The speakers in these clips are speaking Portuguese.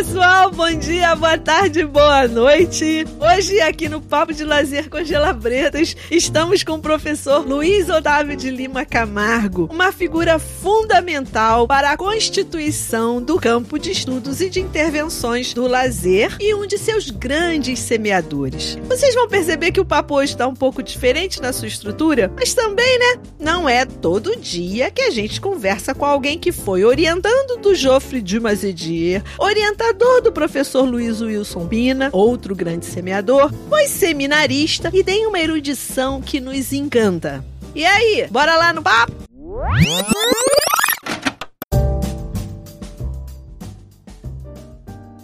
pessoal, bom dia, boa tarde, boa noite. Hoje, aqui no Papo de Lazer com Gelabretas, estamos com o professor Luiz Otávio de Lima Camargo, uma figura fundamental para a constituição do campo de estudos e de intervenções do lazer e um de seus grandes semeadores. Vocês vão perceber que o papo hoje está um pouco diferente na sua estrutura, mas também, né? Não é todo dia que a gente conversa com alguém que foi orientando do Joffre de Mazedier, orientador do professor Luiz Wilson Pina, outro grande semeador, foi seminarista e tem uma erudição que nos encanta. E aí, bora lá no papo?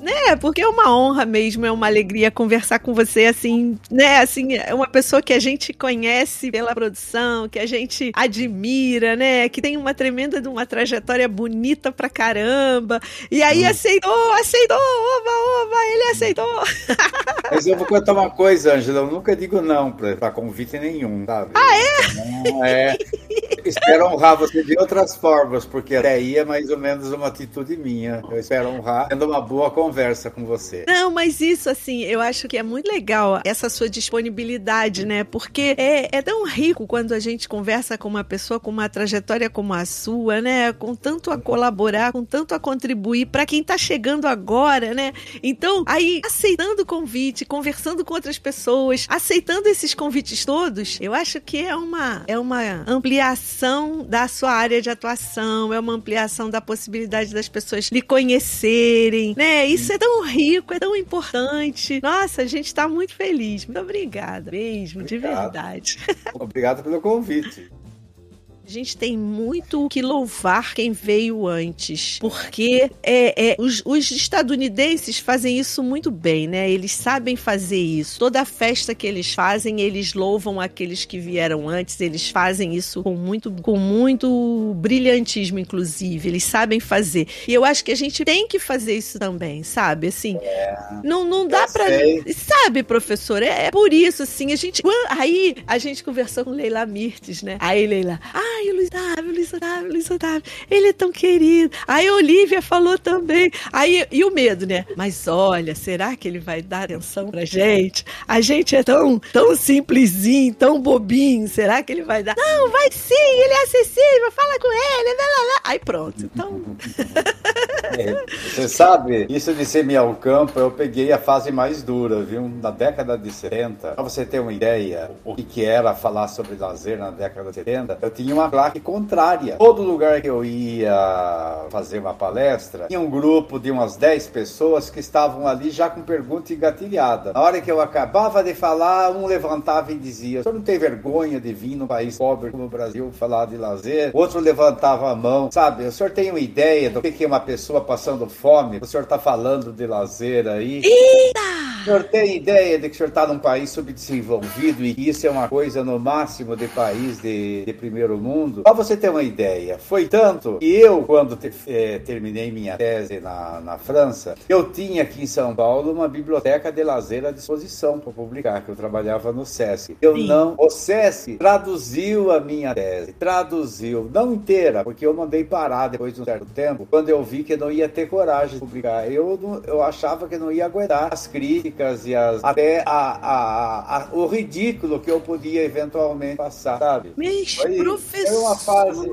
Né? Porque é uma honra mesmo, é uma alegria conversar com você, assim, né? Assim, é uma pessoa que a gente conhece pela produção, que a gente admira, né? Que tem uma tremenda de uma trajetória bonita pra caramba. E aí hum. aceitou, aceitou, oba, oba, ele aceitou. Mas eu vou contar uma coisa, Angela, eu nunca digo não pra, pra convite nenhum, sabe? Ah, é? Não, é. espero honrar você de outras formas, porque até aí é mais ou menos uma atitude minha. Eu espero honrar tendo uma boa conversa com você. Não, mas isso, assim, eu acho que é muito legal essa sua disponibilidade, né? Porque é, é tão rico quando a gente conversa com uma pessoa com uma trajetória como a sua, né? Com tanto a colaborar, com tanto a contribuir para quem tá chegando agora, né? Então, aí, aceitando o convite, conversando com outras pessoas, aceitando esses convites todos, eu acho que é uma, é uma ampliação da sua área de atuação, é uma ampliação da possibilidade das pessoas lhe conhecerem, né? Isso é tão rico, é tão importante. Nossa, a gente está muito feliz. Muito obrigada mesmo, Obrigado. de verdade. Obrigado pelo convite. A gente tem muito que louvar quem veio antes, porque é, é os, os, estadunidenses fazem isso muito bem, né? Eles sabem fazer isso. Toda festa que eles fazem, eles louvam aqueles que vieram antes. Eles fazem isso com muito, com muito brilhantismo, inclusive. Eles sabem fazer. E eu acho que a gente tem que fazer isso também, sabe? Assim, é, não, não dá para, sabe, professor? É, é, por isso, assim, a gente, aí a gente conversou com Leila Mirtes, né? Aí Leila, ah Ai, Luiz Otávio, Luiz Otávio, Luiz Otávio, ele é tão querido. Aí a Olivia falou também. Aí, e o medo, né? Mas olha, será que ele vai dar atenção pra gente? A gente é tão, tão simplesinho, tão bobinho. Será que ele vai dar? Não, vai sim, ele é acessível, fala com ele. Lá, lá, lá. Aí pronto. Então. É, você sabe, isso de ser ao campo, eu peguei a fase mais dura, viu? Na década de 70. Pra você ter uma ideia, o que era falar sobre lazer na década de 70, eu tinha uma placa contrária. Todo lugar que eu ia fazer uma palestra, tinha um grupo de umas 10 pessoas que estavam ali já com pergunta engatilhada. Na hora que eu acabava de falar, um levantava e dizia: O senhor não tem vergonha de vir num país pobre como o Brasil falar de lazer? Outro levantava a mão, sabe? O senhor tem uma ideia do que é uma pessoa passando fome? O senhor está falando de lazer aí? Eita! O senhor tem ideia de que o senhor está num país subdesenvolvido e que isso é uma coisa no máximo de país de, de primeiro mundo? Para você ter uma ideia, foi tanto que eu, quando te, é, terminei minha tese na, na França, eu tinha aqui em São Paulo uma biblioteca de lazer à disposição para publicar, que eu trabalhava no SESC. Eu Sim. não. O SESC traduziu a minha tese, traduziu, não inteira, porque eu mandei parar depois de um certo tempo, quando eu vi que não ia ter coragem de publicar. Eu, eu achava que não ia aguentar as críticas críticas e as, até a, a, a, o ridículo que eu podia eventualmente passar, sabe? Mas, foi, professor! Foi uma fase.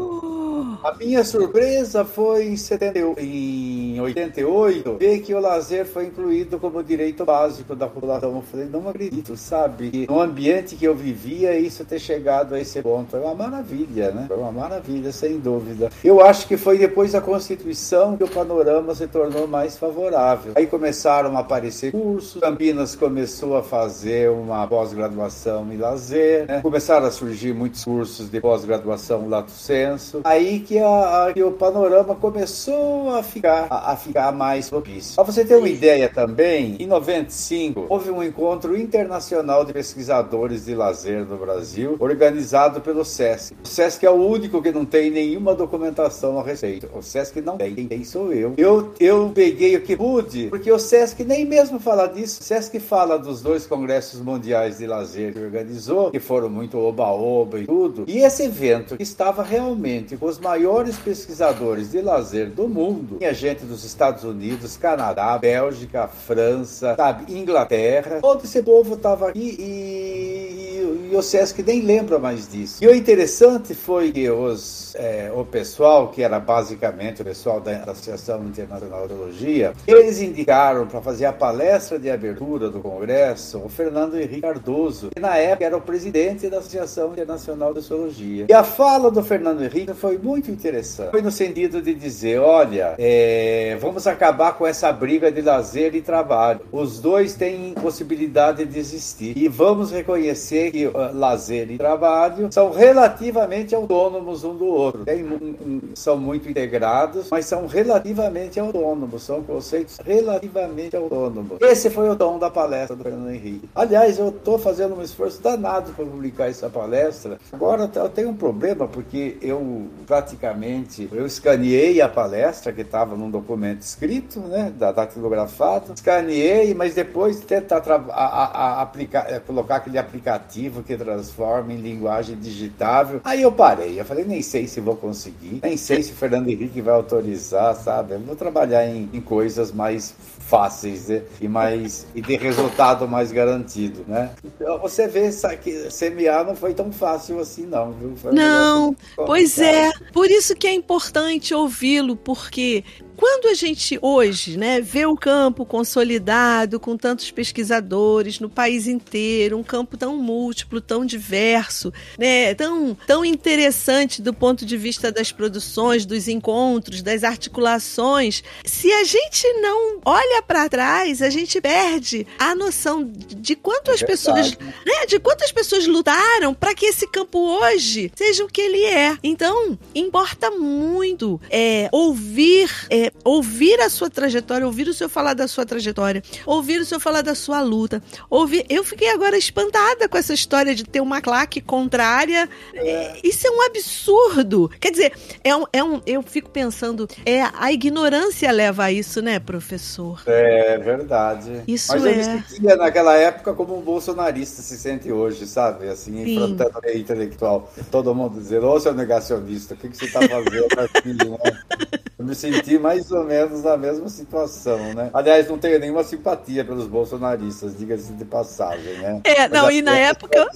A minha surpresa foi em, 70, em 88 ver que o lazer foi incluído como direito básico da população. Eu falei, não acredito, sabe? Que no ambiente que eu vivia, isso ter chegado a esse ponto. É uma maravilha, né? Foi uma maravilha, sem dúvida. Eu acho que foi depois da Constituição que o panorama se tornou mais favorável. Aí começaram a aparecer cursos, Campinas começou a fazer uma pós-graduação em lazer, né? começaram a surgir muitos cursos de pós-graduação lato senso, aí que, a, a, que, o panorama começou a ficar, a, a ficar mais propício. Para você ter uma ideia também, em 95 houve um encontro internacional de pesquisadores de lazer no Brasil, organizado pelo SESC. O SESC é o único que não tem nenhuma documentação a respeito. O SESC não tem, quem sou eu. Eu, eu peguei o que pude, porque o SESC nem mesmo fala disso SESC fala dos dois congressos mundiais de lazer que organizou, que foram muito oba-oba e tudo. E esse evento estava realmente com os maiores pesquisadores de lazer do mundo. Tinha gente dos Estados Unidos, Canadá, Bélgica, França, sabe, Inglaterra. Todo esse povo estava aqui e, e, o Sesc nem lembra mais disso. E o interessante foi que os, é, o pessoal, que era basicamente o pessoal da Associação Internacional de Teologia, eles indicaram para fazer a palestra de abertura do Congresso o Fernando Henrique Cardoso, que na época era o presidente da Associação Internacional de Teologia. E a fala do Fernando Henrique foi muito interessante. Foi no sentido de dizer, olha, é, vamos acabar com essa briga de lazer e trabalho. Os dois têm possibilidade de existir. E vamos reconhecer que uh, lazer e trabalho são relativamente autônomos um do outro. Tem, um, um, são muito integrados, mas são relativamente autônomos. São conceitos relativamente autônomos. Esse foi o tom da palestra do Fernando Henrique. Aliás, eu estou fazendo um esforço danado para publicar essa palestra. Agora eu tenho um problema porque eu praticamente eu escaneei a palestra que estava num documento escrito, né, datilografado, escaneei, mas depois tentar a, a, a aplicar, é, colocar aquele aplicativo que transforma em linguagem digitável. Aí eu parei, eu falei nem sei se vou conseguir, nem sei se o Fernando Henrique vai autorizar, sabe? Eu vou trabalhar em, em coisas mais fáceis né? e mais e de resultado mais garantido, né? Então, você vê que semear não foi tão fácil assim não, viu? não, pois é. Por isso que é importante ouvi-lo, porque quando a gente hoje né, vê o campo consolidado com tantos pesquisadores no país inteiro, um campo tão múltiplo, tão diverso, né, tão, tão interessante do ponto de vista das produções, dos encontros, das articulações, se a gente não olha para trás, a gente perde a noção de quanto é as pessoas, né, de quantas pessoas lutaram para que esse campo hoje seja o que ele é. Então, importa muito é, ouvir é, ouvir a sua trajetória, ouvir o senhor falar da sua trajetória, ouvir o senhor falar da sua luta. Ouvir... Eu fiquei agora espantada com essa história de ter uma claque contrária. É. Isso é um absurdo. Quer dizer, é um, é um, eu fico pensando, é a ignorância leva a isso, né, professor? É verdade. Isso Mas eu é. me sentia naquela época como um bolsonarista se sente hoje, sabe? Assim, Sim. enfrentando a intelectual. Todo mundo dizendo, ô seu negacionista, o que, que você está fazendo aqui, né? Eu me senti mais ou menos na mesma situação, né? Aliás, não tenho nenhuma simpatia pelos bolsonaristas, diga-se de passagem, né? É, não, e na época.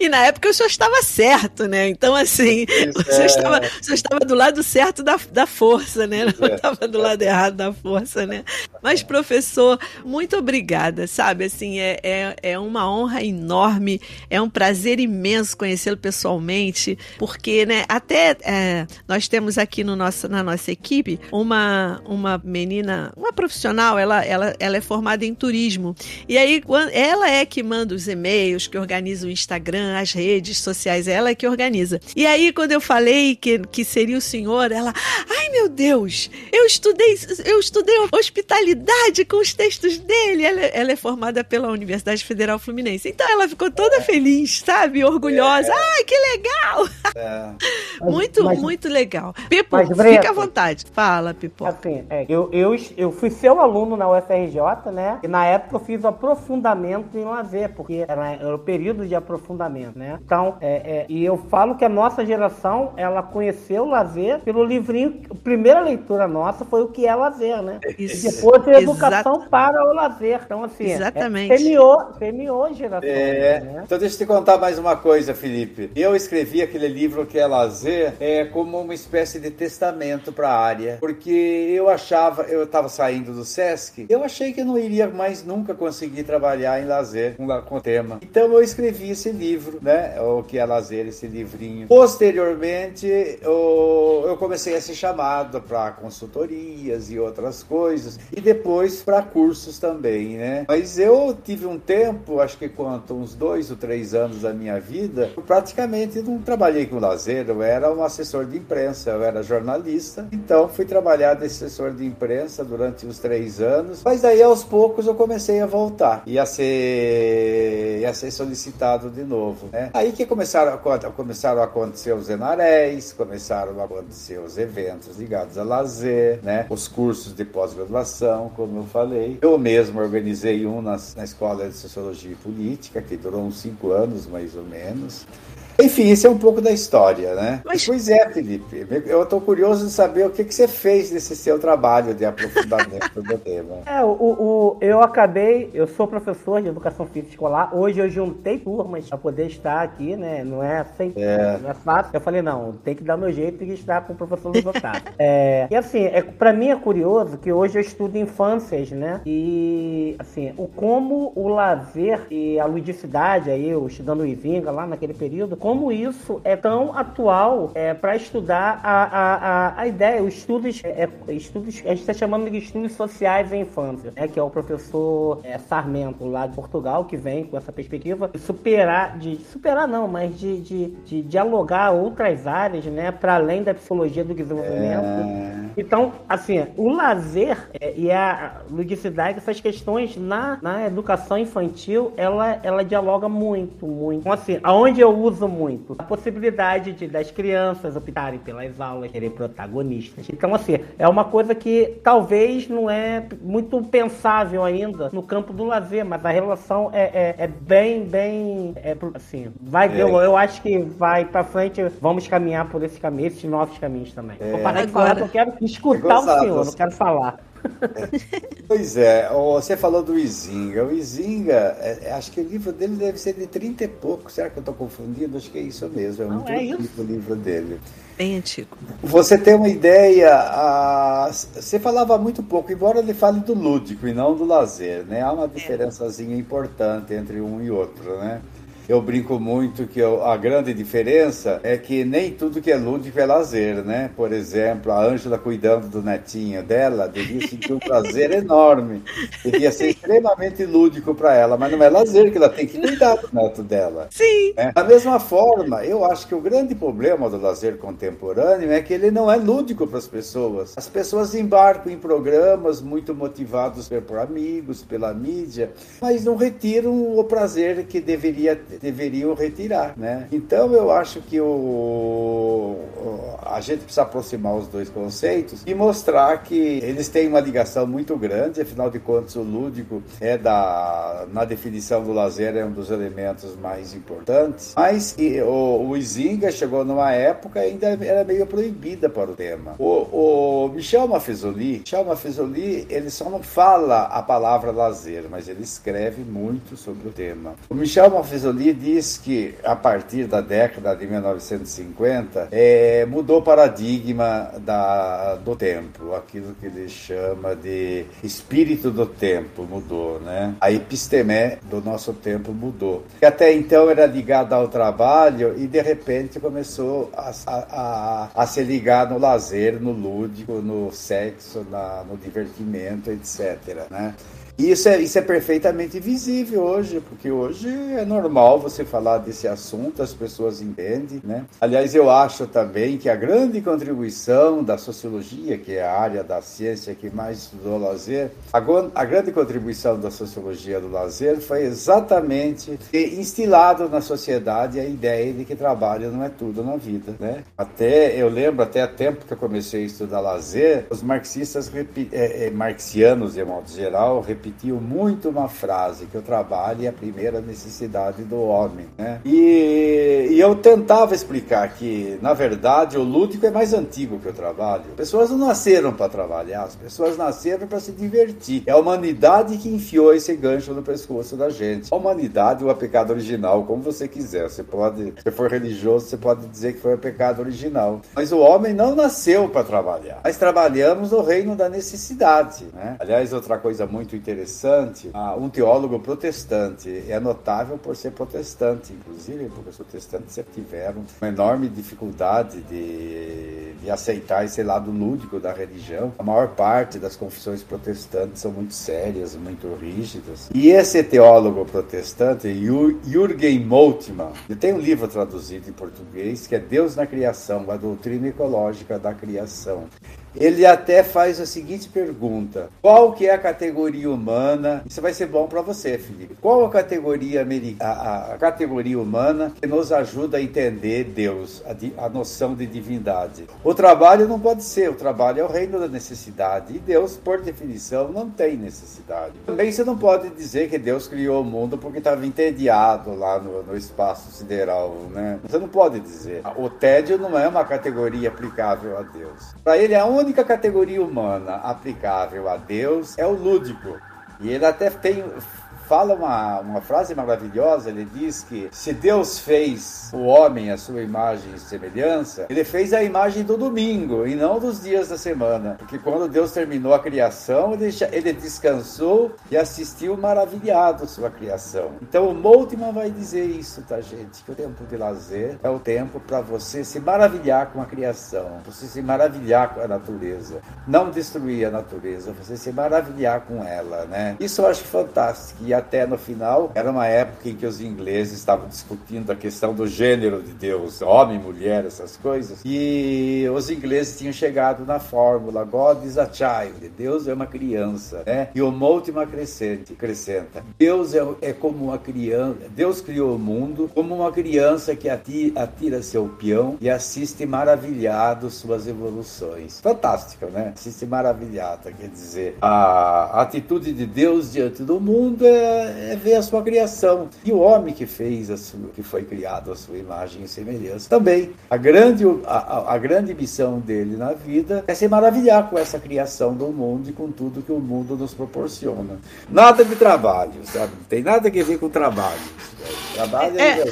e na época o senhor estava certo, né? Então, assim, Isso, o, senhor é... estava, senhor estava do lado certo da, da força, né? Não é. estava do lado errado da força, né? Mas, professor, muito obrigada, sabe? Assim, é, é, é uma honra enorme, é um prazer imenso conhecê-lo pessoalmente, porque, né, até é, nós temos aqui no nosso, na nossa equipe uma, uma menina, uma profissional, ela, ela, ela é formada em turismo. E aí, ela é que manda os e-mails, que organiza o Instagram, as redes sociais, ela é que organiza. E aí, quando eu falei que, que seria o senhor, ela, ai meu Deus, eu estudei, eu estudei hospitalidade com os textos dele. Ela, ela é formada pela Universidade Federal Fluminense. Então ela ficou toda feliz, sabe? Orgulhosa. É. Ai, que legal! É. muito, mas, muito legal. Pipo, mas, fica à vontade. Fala, Pipo. Assim, é, eu, eu, eu fui seu aluno na UFRJ, né? E na época eu fiz o aprofundamento em lazer, porque era, era o período de aprofundamento, né? Então, é, é, e eu falo que a nossa geração, ela conheceu o lazer pelo livrinho, a primeira leitura nossa foi o que é lazer, né? Isso. E depois a educação Exato. para o lazer. Então, assim, é, Exatamente. É, semeou, semeou geração. É, né? Então, deixa eu te contar mais uma coisa, Felipe. Eu escrevi aquele livro que é lazer é, como uma espécie de testamento para a área, porque eu achava, eu estava saindo do SESC, eu achei que eu não iria mais nunca conseguir trabalhar em lazer com, com o tema. Então eu escrevi esse livro, né? O que é lazer, esse livrinho. Posteriormente, eu, eu comecei a ser chamado para consultorias e outras coisas, e depois para cursos também, né? Mas eu tive um tempo, acho que quanto uns dois ou três anos da minha vida, eu praticamente não trabalhei com lazer, eu era um assessor de imprensa, eu era jornalista, então fui trabalhar de assessor de imprensa durante uns três anos, mas daí aos poucos eu comecei a voltar e a ser, a ser solicitado de novo, né? Aí que começaram a, começaram a acontecer os enaréis, começaram a acontecer os eventos ligados a lazer, né? Os cursos de pós-graduação, como eu falei. Eu mesmo organizei um na Escola de Sociologia e Política, que durou uns cinco anos mais ou menos. Enfim, esse é um pouco da história, né? Mas... Pois é, Felipe. Eu estou curioso de saber o que, que você fez nesse seu trabalho de aprofundamento do tema. É, o, o, eu acabei, eu sou professor de educação física escolar. Hoje eu juntei turmas para poder estar aqui, né? Não é sem é. não é fácil. Eu falei, não, tem que dar meu jeito e estar com o professor Luiz Otávio. é, e assim, é, para mim é curioso que hoje eu estudo infâncias, né? E assim, o como o lazer e a ludicidade, aí eu estudando o Ivinga lá naquele período, como isso é tão atual é, para estudar a, a, a, ideia, os estudos, é, é estudos, a gente está chamando de estudos sociais em infância, né? Que é o professor é, Sarmento lá de Portugal que vem com essa perspectiva de superar, de superar não, mas de, de, de dialogar outras áreas, né? Para além da psicologia do desenvolvimento. É... Então, assim, o lazer é, e a ludicidade, essas questões na, na educação infantil, ela, ela dialoga muito, muito. Então, assim, aonde eu uso muito? A possibilidade de, das crianças optarem pelas aulas, serem protagonistas. Então, assim, é uma coisa que talvez não é muito pensável ainda no campo do lazer, mas a relação é, é, é bem, bem, é, assim, vai, é. eu, eu acho que vai para frente, vamos caminhar por esse caminho, esses novos caminhos também. Vou parar de falar, eu quero escutar o senhor, não quero falar. Pois é, você falou do Izinga. O Izinga, é, é, acho que o livro dele deve ser de 30 e pouco. Será que eu estou confundindo? Acho que é isso mesmo. É Não, muito é antigo o livro dele. Bem antigo. Você tem uma ideia. A... Você falava muito pouco, embora ele fale do lúdico e não do lazer, né? Há uma é. diferençazinha importante entre um e outro, né? Eu brinco muito que eu, a grande diferença é que nem tudo que é lúdico é lazer, né? Por exemplo, a Ângela cuidando do netinho dela devia sentir um prazer enorme. Devia ser extremamente lúdico para ela, mas não é lazer que ela tem que cuidar do neto dela. Sim. Né? Da mesma forma, eu acho que o grande problema do lazer contemporâneo é que ele não é lúdico para as pessoas. As pessoas embarcam em programas muito motivados por amigos, pela mídia, mas não retiram o prazer que deveria ter deveriam retirar, né? Então eu acho que o, a gente precisa aproximar os dois conceitos e mostrar que eles têm uma ligação muito grande, afinal de contas o lúdico é da na definição do lazer é um dos elementos mais importantes, mas e, o, o Izinga chegou numa época ainda era meio proibida para o tema. O, o Michel Maffezoli, Michel Maffezoli, ele só não fala a palavra lazer, mas ele escreve muito sobre o tema. O Michel Maffezoli ele diz que a partir da década de 1950 é, mudou o paradigma da, do tempo, aquilo que ele chama de espírito do tempo mudou, né? A epistemé do nosso tempo mudou. Que até então era ligada ao trabalho e de repente começou a, a, a, se ligar no lazer, no lúdico, no sexo, na, no divertimento, etc. Né? Isso é, isso é perfeitamente visível hoje, porque hoje é normal você falar desse assunto, as pessoas entendem, né? Aliás, eu acho também que a grande contribuição da sociologia, que é a área da ciência que mais estudou lazer, a, a grande contribuição da sociologia do lazer foi exatamente ter instilado na sociedade a ideia de que trabalho não é tudo na vida, né? Até, eu lembro, até a tempo que eu comecei a estudar lazer, os marxistas, é, é, marxianos, de modo geral, repetiam repetiu muito uma frase, que o trabalho é a primeira necessidade do homem. Né? E, e eu tentava explicar que, na verdade, o lúdico é mais antigo que o trabalho. As pessoas não nasceram para trabalhar, as pessoas nasceram para se divertir. É a humanidade que enfiou esse gancho no pescoço da gente. A humanidade ou a pecado original, como você quiser. Você pode, se for religioso, você pode dizer que foi o pecado original. Mas o homem não nasceu para trabalhar. Nós trabalhamos no reino da necessidade. Né? Aliás, outra coisa muito interessante interessante, ah, um teólogo protestante é notável por ser protestante, inclusive porque os protestantes sempre tiveram uma enorme dificuldade de, de aceitar esse lado lúdico da religião. A maior parte das confissões protestantes são muito sérias, muito rígidas. E esse teólogo protestante, Jürgen Moltmann, ele tem um livro traduzido em português que é Deus na Criação, a doutrina ecológica da criação. Ele até faz a seguinte pergunta: qual que é a categoria humana? Isso vai ser bom para você, Felipe. Qual a categoria a, a, categoria humana que nos ajuda a entender Deus, a, a noção de divindade? O trabalho não pode ser. O trabalho é o reino da necessidade e Deus, por definição, não tem necessidade. Também você não pode dizer que Deus criou o mundo porque estava entediado lá no, no espaço sideral, né? Você não pode dizer. O tédio não é uma categoria aplicável a Deus. Para ele, a única única categoria humana aplicável a Deus é o lúdico. E ele até tem fala uma, uma frase maravilhosa. Ele diz que se Deus fez o homem a sua imagem e semelhança, ele fez a imagem do domingo e não dos dias da semana. Porque quando Deus terminou a criação, ele, ele descansou e assistiu maravilhado sua criação. Então o Moltmann vai dizer isso, tá, gente? Que o tempo de lazer é o tempo para você se maravilhar com a criação, você se maravilhar com a natureza. Não destruir a natureza, você se maravilhar com ela, né? Isso eu acho fantástico. E até no final, era uma época em que os ingleses estavam discutindo a questão do gênero de Deus, homem, mulher, essas coisas. E os ingleses tinham chegado na fórmula God is a child, Deus é uma criança, né? E o Moltmann acrescente, acrescenta, Deus é, é como uma criança, Deus criou o mundo como uma criança que atira, atira seu peão e assiste maravilhado suas evoluções. Fantástico, né? Assiste maravilhado, quer dizer, a atitude de Deus diante do mundo é é, ver a sua criação. E o homem que fez, a sua, que foi criado a sua imagem e semelhança. Também, a grande, a, a grande missão dele na vida é se maravilhar com essa criação do mundo e com tudo que o mundo nos proporciona. Nada de trabalho, sabe? Não tem nada a ver com trabalho. Trabalho é, é,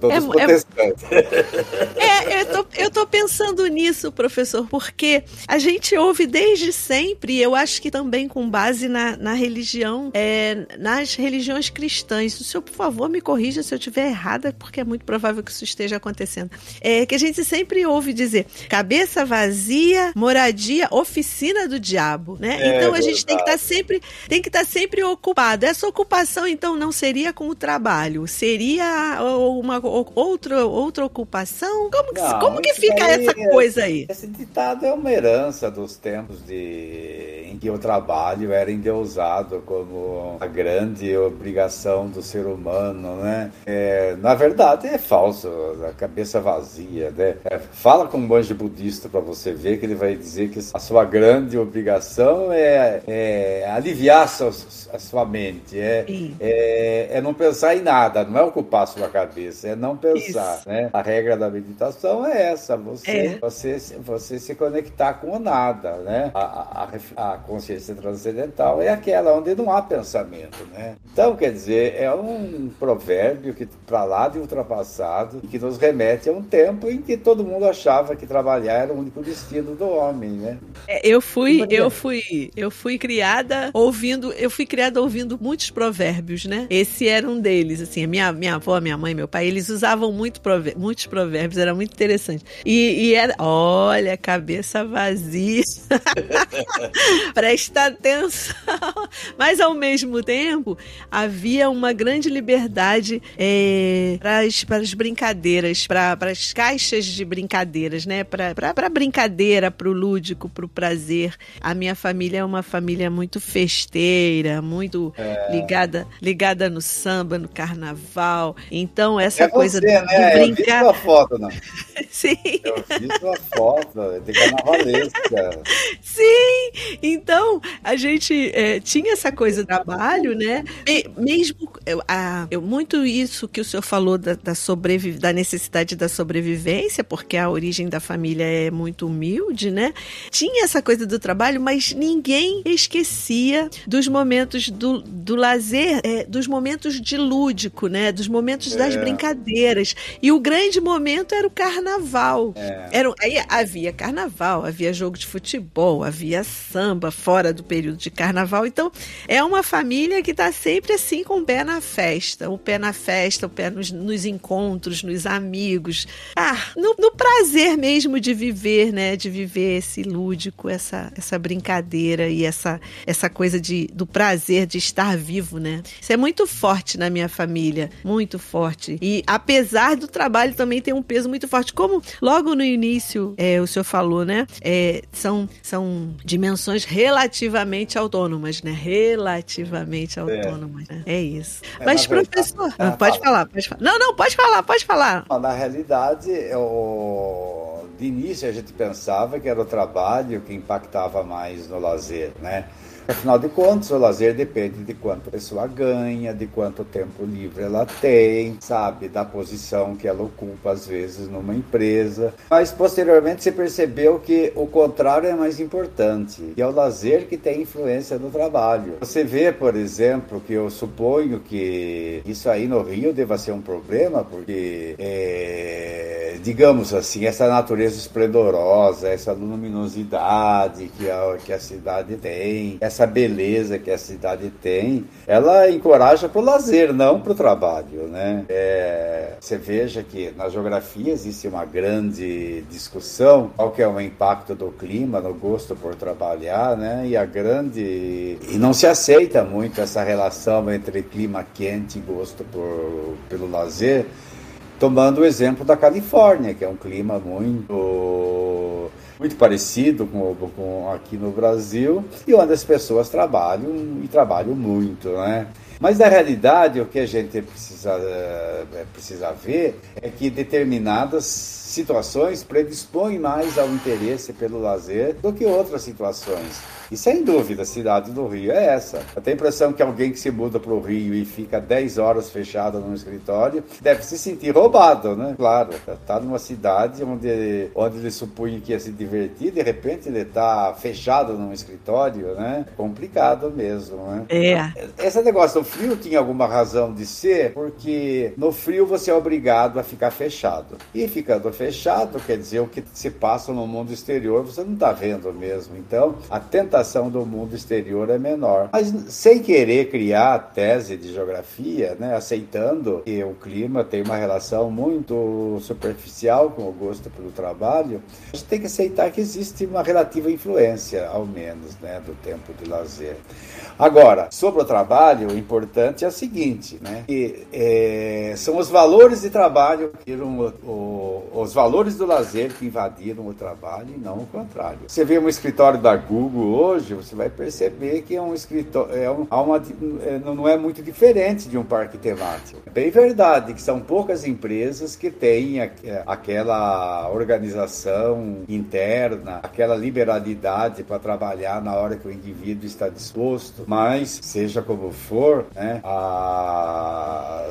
todos é, protestantes. É, é, eu, tô, eu tô pensando nisso, professor, porque a gente ouve desde sempre, eu acho que também com base na, na religião, é, nas religiões cristãs. O senhor, por favor, me corrija se eu estiver errada, porque é muito provável que isso esteja acontecendo. É que a gente sempre ouve dizer cabeça vazia, moradia, oficina do diabo, né? É, então a gente tem que estar tá sempre, tem que estar tá sempre ocupado. Essa ocupação, então, não seria com o trabalho, seria uma outra, outra ocupação? Como que, não, como que fica essa é, coisa aí? Esse ditado é uma herança dos tempos de em que o trabalho era endeusado como a grande obrigação do ser humano, né? É, na verdade é falso, a cabeça vazia, né? É, fala com um monge budista para você ver que ele vai dizer que a sua grande obrigação é, é aliviar a sua, a sua mente, é, é, é, não pensar em nada, não é ocupar a sua cabeça, é não pensar, Isso. né? A regra da meditação é essa, você, é. você, você se conectar com o nada, né? A, a, a consciência transcendental é aquela onde não há pensamento, né? Então, quer dizer, é um provérbio que para lá de ultrapassado que nos remete a um tempo em que todo mundo achava que trabalhar era o único destino do homem, né? É, eu fui, eu fui, eu fui criada ouvindo, eu fui criada ouvindo muitos provérbios, né? Esse era um deles, assim, a minha, minha avó, minha mãe, meu pai, eles usavam muito provér muitos provérbios, era muito interessante. E, e era, olha, cabeça vazia. Presta atenção. Mas ao mesmo tempo, havia uma grande liberdade é, para, as, brincadeiras, para, as caixas de brincadeiras, né? Para, brincadeira, para o lúdico, para o prazer. A minha família é uma família muito festeira, muito é. ligada, ligada no samba, no carnaval. Então, essa é coisa você, de, né? de brincar. Eu vi sua foto, não. Sim. Eu vi sua foto, de carnavalesca. Sim! Então, a gente é, tinha essa coisa do trabalho, né? Mesmo a, eu, muito isso que o senhor falou da, da, sobrevi, da necessidade da sobrevivência, porque a origem da família é muito humilde, né? Tinha essa coisa do trabalho, mas ninguém esquecia dos momentos do, do lazer, é, dos momentos de lúdico, né? Dos momentos é. das brincadeiras. E o grande momento era o carnaval. É. Era, aí havia carnaval, havia jogo de futebol, havia samba fora do período de carnaval. Então, é uma família que está sempre assim com o pé na festa, o pé na festa, o pé nos, nos encontros, nos amigos. Ah, no, no, prazer mesmo de viver, né? De viver esse lúdico, essa, essa brincadeira e essa, essa coisa de, do prazer de estar vivo, né? Isso é muito forte na minha família, muito forte. E apesar do trabalho também tem um peso muito forte. Como logo no início, é, o senhor falou, né? É, são, são dimensões relativamente autônomas, né? Relativamente é. Autônomas, é. né? É isso. É, Mas, professor, ah, pode falar, pode falar. Não, não, pode falar, pode falar. Na realidade, o... de início a gente pensava que era o trabalho que impactava mais no lazer, né? Afinal de contas, o lazer depende de quanto a pessoa ganha, de quanto tempo livre ela tem, sabe? Da posição que ela ocupa, às vezes, numa empresa. Mas, posteriormente, você percebeu que o contrário é mais importante, que é o lazer que tem influência no trabalho. Você vê, por exemplo, que eu suponho que isso aí no Rio deva ser um problema, porque, é, digamos assim, essa natureza esplendorosa, essa luminosidade que a, que a cidade tem, essa essa beleza que a cidade tem, ela encoraja para o lazer, não para o trabalho, né? É, você veja que na geografia existe uma grande discussão qual que é o impacto do clima no gosto por trabalhar, né? E a grande e não se aceita muito essa relação entre clima quente e gosto por, pelo lazer, tomando o exemplo da Califórnia, que é um clima muito muito parecido com, com aqui no Brasil e onde as pessoas trabalham e trabalham muito, né? Mas na realidade o que a gente precisa, é, precisa ver é que determinadas situações predispõem mais ao interesse pelo lazer do que outras situações. E sem dúvida, a cidade do Rio é essa. Eu tenho a impressão que alguém que se muda para o Rio e fica 10 horas fechado num escritório deve se sentir roubado, né? Claro, está numa cidade onde, onde ele supunha que ia se divertir, de repente ele está fechado num escritório, né? Complicado mesmo, né? É. Esse negócio do frio tinha alguma razão de ser, porque no frio você é obrigado a ficar fechado. E ficando fechado, quer dizer, o que se passa no mundo exterior você não está vendo mesmo. Então, a tentativa do mundo exterior é menor. Mas sem querer criar a tese de geografia, né, aceitando que o clima tem uma relação muito superficial com o gosto pelo trabalho, a gente tem que aceitar que existe uma relativa influência, ao menos, né, do tempo de lazer. Agora, sobre o trabalho, o importante é o seguinte, né? Que, é, são os valores de trabalho que o, o, os valores do lazer que invadiram o trabalho e não o contrário. Você vê um escritório da Google hoje, você vai perceber que é um escritório, é um, uma, é, não é muito diferente de um parque temático. É bem verdade que são poucas empresas que têm a, aquela organização interna, aquela liberalidade para trabalhar na hora que o indivíduo está disposto mas seja como for, né, a,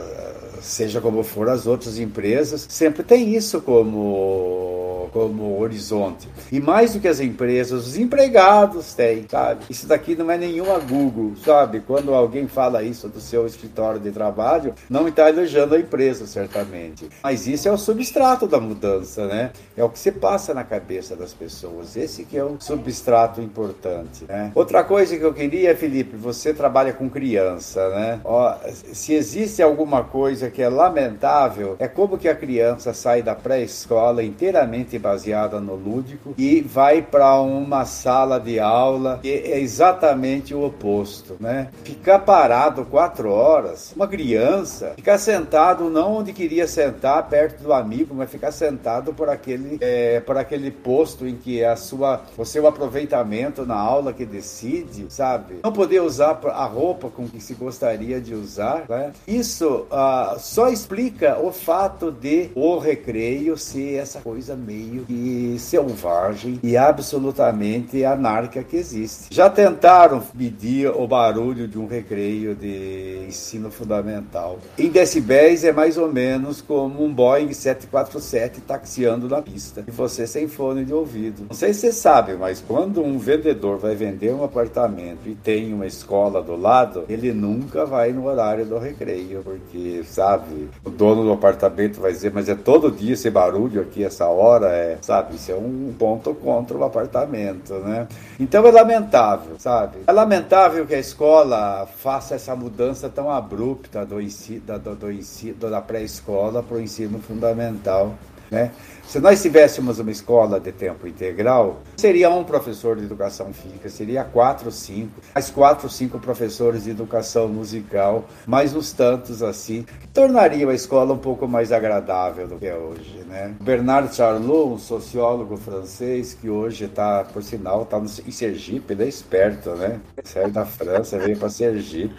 seja como for as outras empresas, sempre tem isso como, como horizonte. E mais do que as empresas, os empregados têm, sabe? Isso daqui não é nenhuma Google, sabe? Quando alguém fala isso do seu escritório de trabalho, não está elogiando a empresa, certamente. Mas isso é o substrato da mudança, né? É o que se passa na cabeça das pessoas. Esse que é um substrato importante, né? Outra coisa que eu queria, Felipe, Felipe, você trabalha com criança, né? Ó, se existe alguma coisa que é lamentável, é como que a criança sai da pré-escola inteiramente baseada no lúdico e vai para uma sala de aula que é exatamente o oposto, né? Ficar parado quatro horas, uma criança, ficar sentado não onde queria sentar, perto do amigo, mas ficar sentado por aquele, é, por aquele posto em que a sua, o seu aproveitamento na aula que decide, sabe? Não poder usar a roupa com que se gostaria de usar. Né? Isso uh, só explica o fato de o recreio ser essa coisa meio que selvagem e absolutamente anárquica que existe. Já tentaram medir o barulho de um recreio de ensino fundamental. Em decibéis é mais ou menos como um Boeing 747 taxiando na pista e você sem fone de ouvido. Não sei se você sabe, mas quando um vendedor vai vender um apartamento e tem uma escola do lado, ele nunca vai no horário do recreio, porque, sabe, o dono do apartamento vai dizer, mas é todo dia esse barulho aqui, essa hora, é, sabe, isso é um ponto contra o apartamento, né? Então é lamentável, sabe? É lamentável que a escola faça essa mudança tão abrupta do ensino, do, do ensino da pré-escola para o ensino fundamental. né? Se nós tivéssemos uma escola de tempo integral, seria um professor de educação física, seria quatro, cinco, mais quatro, cinco professores de educação musical, mais uns tantos assim, que tornaria a escola um pouco mais agradável do que é hoje, né? Bernard Charlot, um sociólogo francês que hoje está, por sinal, está em Sergipe, ele é esperto, né? Saiu da França, veio para Sergipe,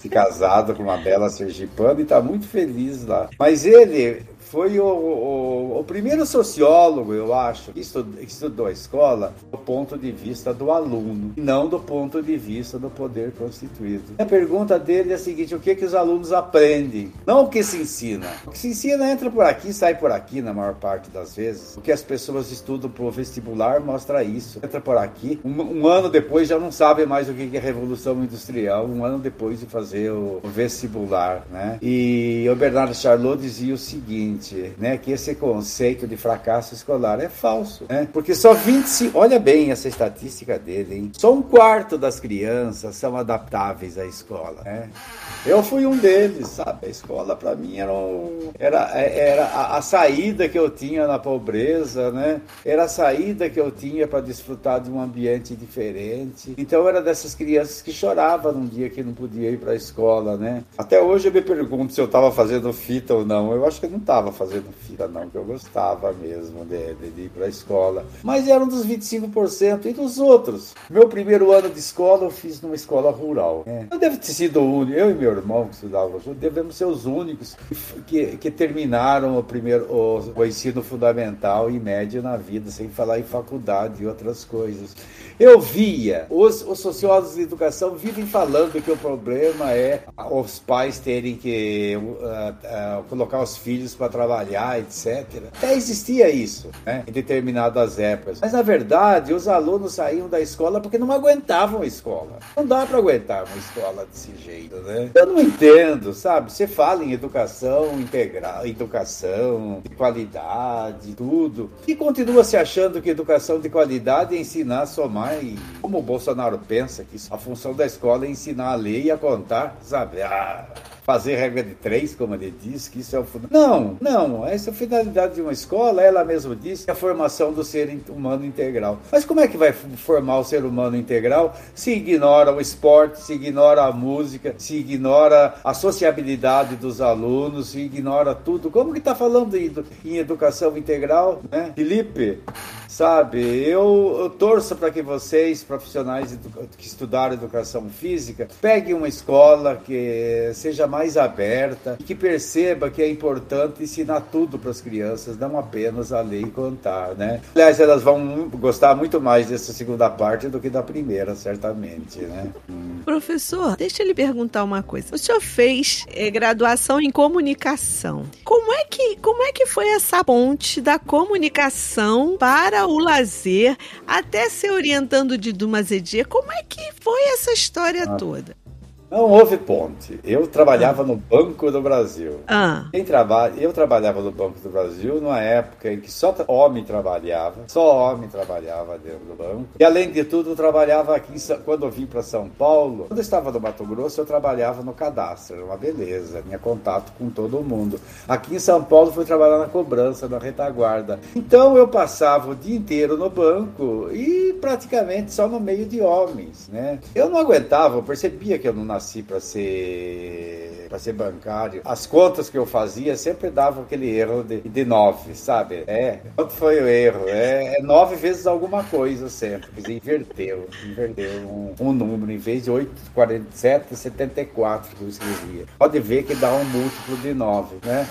se casado com uma bela sergipana e está muito feliz lá. Mas ele foi o, o, o, primeiro sociólogo, eu acho, que estudou, que estudou a escola do ponto de vista do aluno, e não do ponto de vista do poder constituído. A pergunta dele é a seguinte: o que, que os alunos aprendem? Não o que se ensina. O que se ensina entra por aqui sai por aqui, na maior parte das vezes. O que as pessoas estudam para o vestibular mostra isso. Entra por aqui, um, um, ano depois já não sabe mais o que é revolução industrial, um ano depois de fazer o, o vestibular, né? E o Bernardo Charlot dizia o seguinte né, que esse conceito de fracasso escolar é falso, né? Porque só 25, olha bem essa estatística dele, hein? Só um quarto das crianças são adaptáveis à escola, né? Eu fui um deles, sabe? A escola para mim era, era, era a, a, saída que eu tinha na pobreza, né? Era a saída que eu tinha para desfrutar de um ambiente diferente. Então eu era dessas crianças que choravam num dia que não podia ir para a escola, né? Até hoje eu me pergunto se eu estava fazendo fita ou não. Eu acho que eu não estava fazendo fita, não, que eu gostava mesmo de, de, de ir para a escola. Mas eram dos 25% e dos outros. Meu primeiro ano de escola eu fiz numa escola rural. É. Eu devo ter sido o único, eu e meu irmão que estudavam junto, devemos ser os únicos que, que terminaram o primeiro o, o ensino fundamental e médio na vida, sem falar em faculdade e outras coisas. Eu via, os, os sociólogos de educação vivem falando que o problema é os pais terem que uh, uh, colocar os filhos para trabalhar, etc. Até existia isso, né, em determinadas épocas. Mas, na verdade, os alunos saíam da escola porque não aguentavam a escola. Não dá para aguentar uma escola desse jeito, né? Eu não entendo, sabe? Você fala em educação integral, educação de qualidade, tudo, e continua se achando que educação de qualidade é ensinar a somar e como o Bolsonaro pensa que a função da escola é ensinar a ler e a contar, sabe? Ah, fazer regra de três, como ele diz, que isso é o Não, não. Essa é a finalidade de uma escola, ela mesma disse, é a formação do ser humano integral. Mas como é que vai formar o ser humano integral se ignora o esporte, se ignora a música, se ignora a sociabilidade dos alunos, se ignora tudo? Como que está falando em, em educação integral, né? Felipe, sabe, eu, eu torço para que vocês, profissionais que estudaram educação física, peguem uma escola que seja mais aberta e que perceba que é importante ensinar tudo para as crianças, não apenas a ler e contar, né? Aliás, elas vão gostar muito mais dessa segunda parte do que da primeira, certamente, né? Professor, deixa eu lhe perguntar uma coisa. O senhor fez é, graduação em comunicação. Como é que como é que foi essa ponte da comunicação para o lazer até ser orientando de Dumazedia? Como é que foi essa história ah. toda? Não houve ponte. Eu trabalhava no Banco do Brasil. Ah. Quem trabalha, eu trabalhava no Banco do Brasil numa época em que só homem trabalhava, só homem trabalhava dentro do banco. E além de tudo, eu trabalhava aqui quando eu vim para São Paulo. Quando eu estava no Mato Grosso, eu trabalhava no cadastro, era uma beleza, tinha contato com todo mundo. Aqui em São Paulo, fui trabalhar na cobrança, na retaguarda. Então eu passava o dia inteiro no banco e praticamente só no meio de homens, né? Eu não aguentava, eu percebia que eu não nascia nasci para ser para ser bancário, as contas que eu fazia sempre davam aquele erro de, de nove, sabe? É, quanto foi o erro? É, é nove vezes alguma coisa sempre. Quer dizer, inverteu, inverteu um, um número, em vez de 8,47, 74 que eu escrevia. Pode ver que dá um múltiplo de nove, né?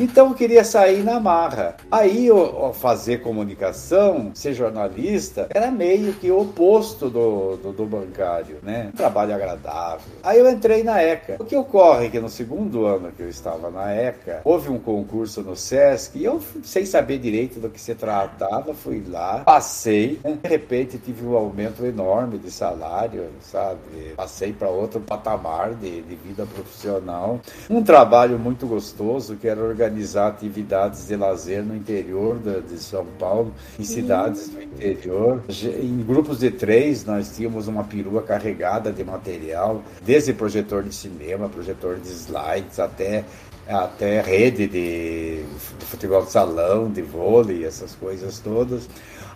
Então eu queria sair na marra. Aí fazer comunicação, ser jornalista, era meio que o oposto do, do, do, bancário, né? Um trabalho agradável. Aí eu entrei na ECA. O que ocorre é que no segundo ano que eu estava na ECA, houve um concurso no SESC e eu, sem saber direito do que se tratava, fui lá, passei, né? de repente tive um aumento enorme de salário, sabe? Passei para outro patamar de, de vida profissional. Um trabalho muito gostoso que era organizado organizar atividades de lazer no interior de São Paulo, em cidades do interior. Em grupos de três, nós tínhamos uma perua carregada de material, desde projetor de cinema, projetor de slides, até até rede de, futebol de salão, de vôlei, essas coisas todas.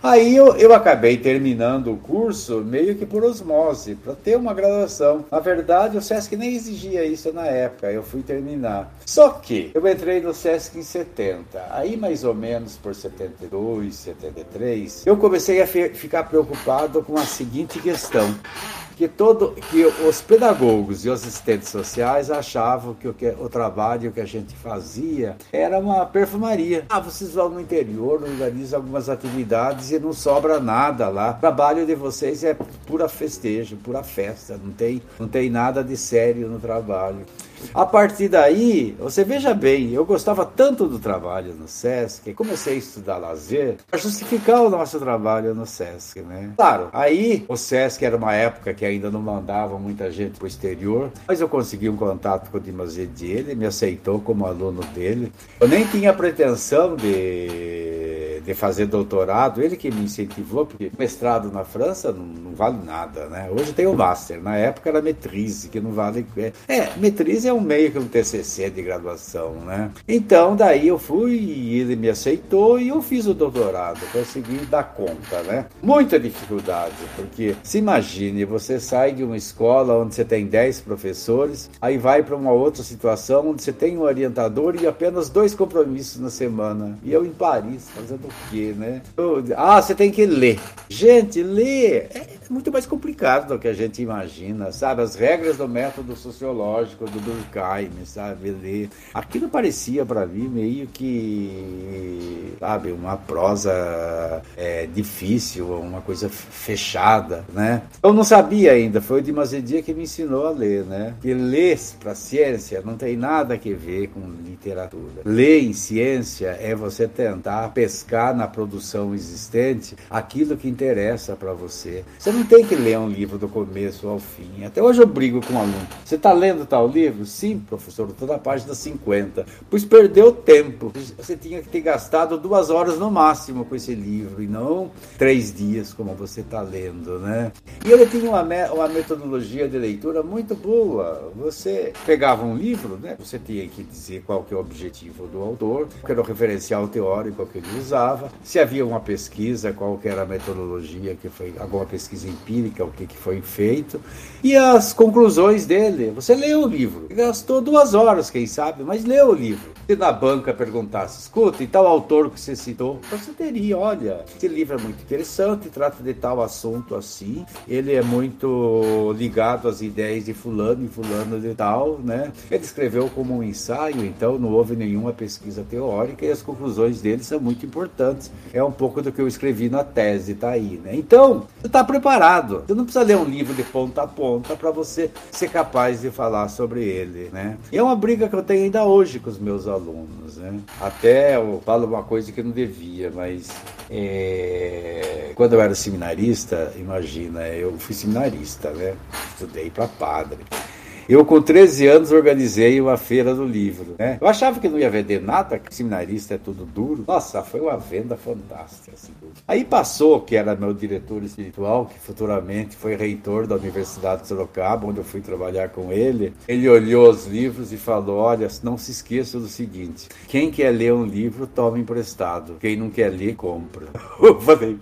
Aí eu, eu acabei terminando o curso meio que por osmose, para ter uma graduação. Na verdade, o SESC nem exigia isso na época, eu fui terminar. Só que eu entrei no SESC em 70, aí mais ou menos por 72, 73, eu comecei a ficar preocupado com a seguinte questão que todo que os pedagogos e os assistentes sociais achavam que o, que o trabalho que a gente fazia era uma perfumaria. Ah, vocês vão no interior, organizam algumas atividades e não sobra nada lá. O trabalho de vocês é pura festejo, pura festa, não tem, não tem nada de sério no trabalho. A partir daí, você veja bem, eu gostava tanto do trabalho no SESC, comecei a estudar lazer para justificar o nosso trabalho no SESC, né? Claro, aí o SESC era uma época que ainda não mandava muita gente para o exterior, mas eu consegui um contato com o Dimas ele me aceitou como aluno dele. Eu nem tinha pretensão de de fazer doutorado, ele que me incentivou, porque mestrado na França não, não vale nada, né? Hoje tem o master, na época era metrise, que não vale. É, é metrise é um meio que um TCC de graduação, né? Então, daí eu fui e ele me aceitou e eu fiz o doutorado, consegui dar conta, né? Muita dificuldade, porque se imagine, você sai de uma escola onde você tem 10 professores, aí vai para uma outra situação onde você tem um orientador e apenas dois compromissos na semana. E eu em Paris, fazendo quê, né? Ah, você tem que ler. Gente, ler é muito mais complicado do que a gente imagina, sabe? As regras do método sociológico do Durkheim, sabe? Aquilo parecia para mim meio que, sabe, uma prosa é, difícil, uma coisa fechada, né? Eu não sabia ainda, foi o Dimas Edia que me ensinou a ler, né? Que ler para ciência não tem nada a ver com literatura. Ler em ciência é você tentar pescar na produção existente aquilo que interessa para você. Você não tem que ler um livro do começo ao fim. Até hoje eu brigo com um aluno. Você está lendo tal livro? Sim, professor, estou na página 50. Pois perdeu tempo. Você tinha que ter gastado duas horas no máximo com esse livro e não três dias como você está lendo, né? E ele tinha uma, uma metodologia de leitura muito boa. Você pegava um livro, né? Você tinha que dizer qual que é o objetivo do autor, qual era o referencial teórico que ele usava se havia uma pesquisa, qual era a metodologia que foi, alguma pesquisa empírica, o que, que foi feito, e as conclusões dele. Você leu o livro, gastou duas horas, quem sabe, mas leu o livro. Se na banca perguntasse, escuta, e tal autor que você citou, você teria, olha, esse livro é muito interessante, trata de tal assunto assim, ele é muito ligado às ideias de fulano e fulano de tal, né? Ele escreveu como um ensaio, então não houve nenhuma pesquisa teórica e as conclusões dele são muito importantes. É um pouco do que eu escrevi na tese, tá aí, né? Então, você está preparado. Você não precisa ler um livro de ponta a ponta para você ser capaz de falar sobre ele, né? E é uma briga que eu tenho ainda hoje com os meus alunos, né? Até eu falo uma coisa que não devia, mas é... quando eu era seminarista, imagina, eu fui seminarista, né? Estudei para padre. Eu, com 13 anos, organizei uma feira do livro. Né? Eu achava que não ia vender nada, que seminarista é tudo duro. Nossa, foi uma venda fantástica. Assim. Aí passou, que era meu diretor espiritual, que futuramente foi reitor da Universidade de Sorocaba, onde eu fui trabalhar com ele. Ele olhou os livros e falou: Olha, não se esqueça do seguinte: quem quer ler um livro, toma emprestado. Quem não quer ler, compra. Eu falei.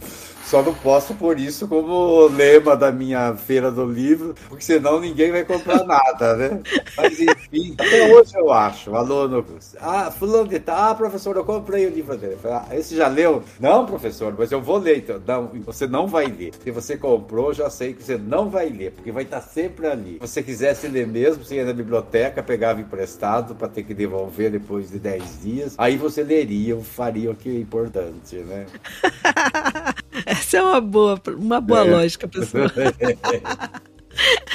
Só não posso pôr isso como lema da minha feira do livro, porque senão ninguém vai comprar nada, né? Mas enfim, até hoje eu acho, aluno, ah, fulano de tal, ah, professor, eu comprei o livro dele. Ah, esse já leu? Não, professor, mas eu vou ler, então. Não, você não vai ler. Se você comprou, já sei que você não vai ler, porque vai estar sempre ali. Se você quisesse ler mesmo, você ia na biblioteca, pegava emprestado para ter que devolver depois de 10 dias, aí você leria, faria o que é importante, né? Essa é uma boa, uma boa é. lógica, pessoal.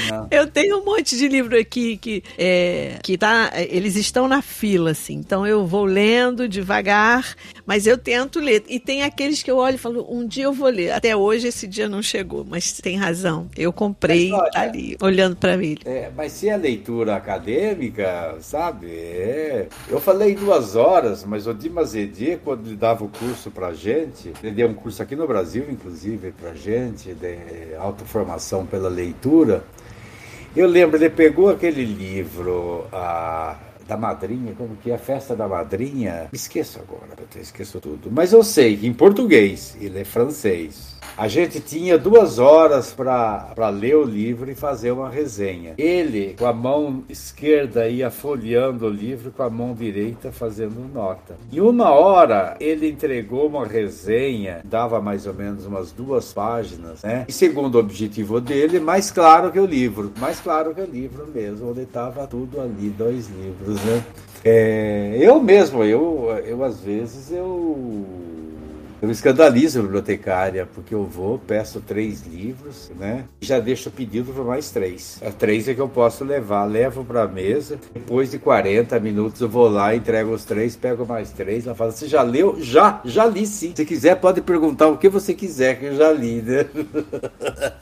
Não. Eu tenho um monte de livro aqui que, é, que tá, eles estão na fila, assim. Então eu vou lendo devagar, mas eu tento ler. E tem aqueles que eu olho e falo, um dia eu vou ler. Até hoje esse dia não chegou, mas tem razão. Eu comprei mas, olha, tá ali, olhando para ele. É, mas se é leitura acadêmica, sabe? É, eu falei duas horas, mas o Dimas Edi, quando ele dava o curso pra gente, ele deu um curso aqui no Brasil, inclusive, pra gente, de autoformação pela leitura. Eu lembro, ele pegou aquele livro, a da madrinha, como que é a festa da madrinha? Esqueço agora, eu esqueço tudo. Mas eu sei que em português, ele é francês. A gente tinha duas horas para ler o livro e fazer uma resenha. Ele, com a mão esquerda, ia folheando o livro, com a mão direita fazendo nota. Em uma hora, ele entregou uma resenha, dava mais ou menos umas duas páginas, né? E segundo o objetivo dele, mais claro que o livro. Mais claro que o livro mesmo, onde estava tudo ali, dois livros, né? É, eu mesmo, eu, eu às vezes, eu eu me escandalizo a bibliotecária, porque eu vou, peço três livros, né? E já deixo pedido para mais três. A três é que eu posso levar, levo para a mesa. Depois de 40 minutos eu vou lá, entrego os três, pego mais três. Ela fala: Você já leu? Já, já li sim. Se quiser, pode perguntar o que você quiser, que eu já li, né?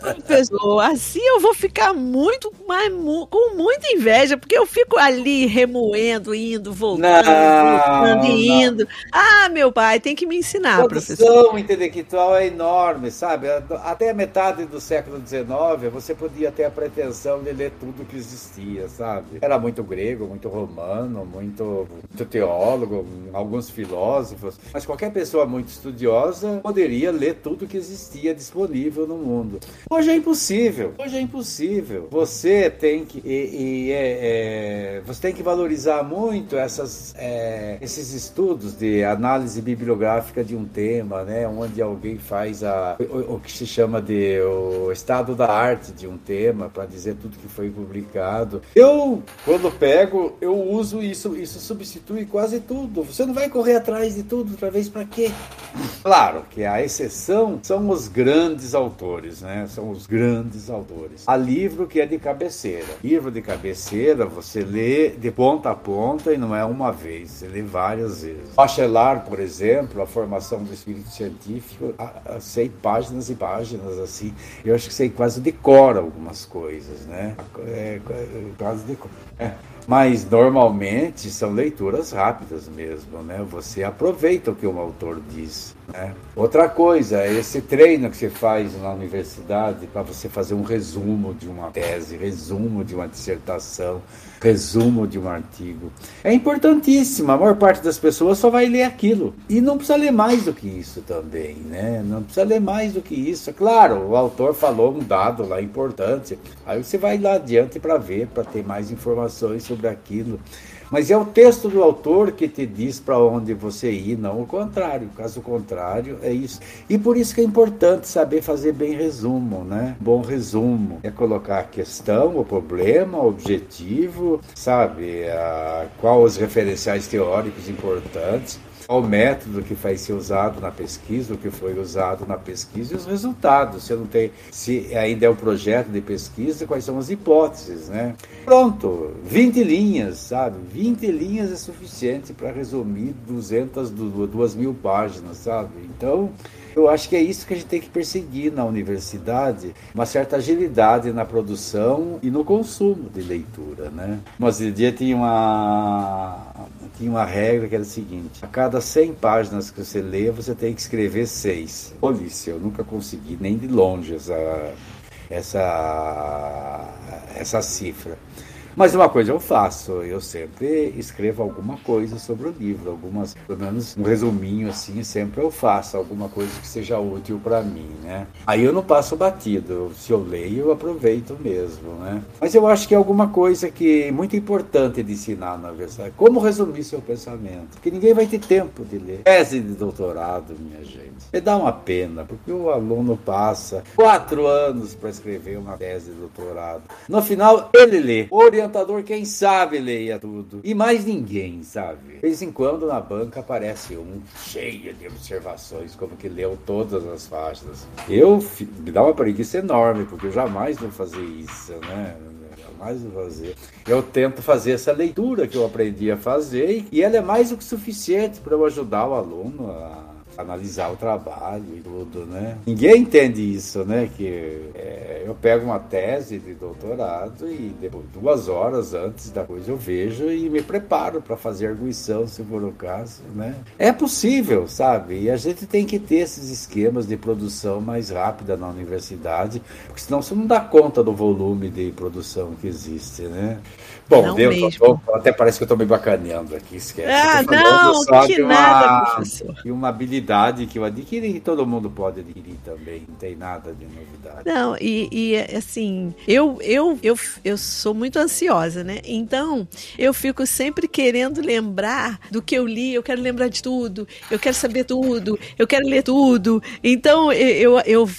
Professor, assim eu vou ficar muito, mas com muita inveja, porque eu fico ali remoendo, indo, voltando, não, voltando e indo. Ah, meu pai, tem que me ensinar, professor produção intelectual é enorme, sabe? Até a metade do século XIX, você podia ter a pretensão de ler tudo que existia, sabe? Era muito grego, muito romano, muito, muito teólogo, alguns filósofos, mas qualquer pessoa muito estudiosa poderia ler tudo que existia disponível no mundo. Hoje é impossível. Hoje é impossível. Você tem que e, e é, é, você tem que valorizar muito essas, é, esses estudos de análise bibliográfica de um tema tema, né, onde alguém faz a, o, o, que se chama de o estado da arte de um tema para dizer tudo que foi publicado. Eu, quando pego, eu uso isso, isso substitui quase tudo. Você não vai correr atrás de tudo outra vez para quê? Claro que a exceção são os grandes autores, né? São os grandes autores. Há livro que é de cabeceira. Livro de cabeceira você lê de ponta a ponta e não é uma vez, você lê várias vezes. Bachelar, por exemplo, a formação do espírito científico, sei páginas e páginas assim. Eu acho que sei quase decora algumas coisas, né? É, é, quase decora. É. Mas normalmente são leituras rápidas mesmo, né? Você aproveita o que um autor diz. Né? Outra coisa, esse treino que você faz na universidade para você fazer um resumo de uma tese, resumo de uma dissertação, resumo de um artigo, é importantíssimo. A maior parte das pessoas só vai ler aquilo e não precisa ler mais do que isso também, né? Não precisa ler mais do que isso. Claro, o autor falou um dado lá importante, aí você vai lá adiante para ver, para ter mais informações sobre aquilo. Mas é o texto do autor que te diz para onde você ir, não o contrário. Caso contrário, é isso. E por isso que é importante saber fazer bem resumo, né? Bom resumo é colocar a questão, o problema, o objetivo, sabe? A, qual os referenciais teóricos importantes qual o método que vai ser usado na pesquisa, o que foi usado na pesquisa e os resultados. Se não tem, se ainda é um projeto de pesquisa, quais são as hipóteses, né? Pronto, 20 linhas, sabe? 20 linhas é suficiente para resumir 200, 2 mil páginas, sabe? Então, eu acho que é isso que a gente tem que perseguir na universidade, uma certa agilidade na produção e no consumo de leitura, né? Mas dia tinha uma tinha uma regra que era a seguinte: a cada 100 páginas que você lê, você tem que escrever seis. Polícia, eu nunca consegui nem de longe essa essa essa cifra. Mas uma coisa eu faço, eu sempre escrevo alguma coisa sobre o livro, algumas, pelo menos um resuminho assim, sempre eu faço alguma coisa que seja útil para mim, né? Aí eu não passo batido, se eu leio eu aproveito mesmo, né? Mas eu acho que é alguma coisa que é muito importante de ensinar na verdade, como resumir seu pensamento, porque ninguém vai ter tempo de ler. Tese de doutorado, minha gente. Me dá uma pena, porque o aluno passa quatro anos para escrever uma tese de doutorado. No final, ele lê. Orienta orientador, quem sabe, leia tudo. E mais ninguém, sabe? De vez em quando na banca aparece um cheio de observações, como que leu todas as faixas. Eu me dá uma preguiça enorme, porque eu jamais vou fazer isso, né? Vou fazer. Eu tento fazer essa leitura que eu aprendi a fazer e ela é mais do que suficiente para eu ajudar o aluno a analisar o trabalho e tudo, né? Ninguém entende isso, né? Que é, eu pego uma tese de doutorado e depois, duas horas antes da coisa eu vejo e me preparo para fazer arguição, se for o caso, né? É possível, sabe? E a gente tem que ter esses esquemas de produção mais rápida na universidade, porque senão você não dá conta do volume de produção que existe, né? Bom, não Deus, tô, até parece que eu estou me bacaneando aqui, esquece. Ah, não, que uma, nada, professor. E uma habilidade que eu adquiri e todo mundo pode adquirir também, não tem nada de novidade. Não, e, e assim, eu, eu, eu, eu sou muito ansiosa, né? Então, eu fico sempre querendo lembrar do que eu li, eu quero lembrar de tudo, eu quero saber tudo, eu quero ler tudo. Então, eu, eu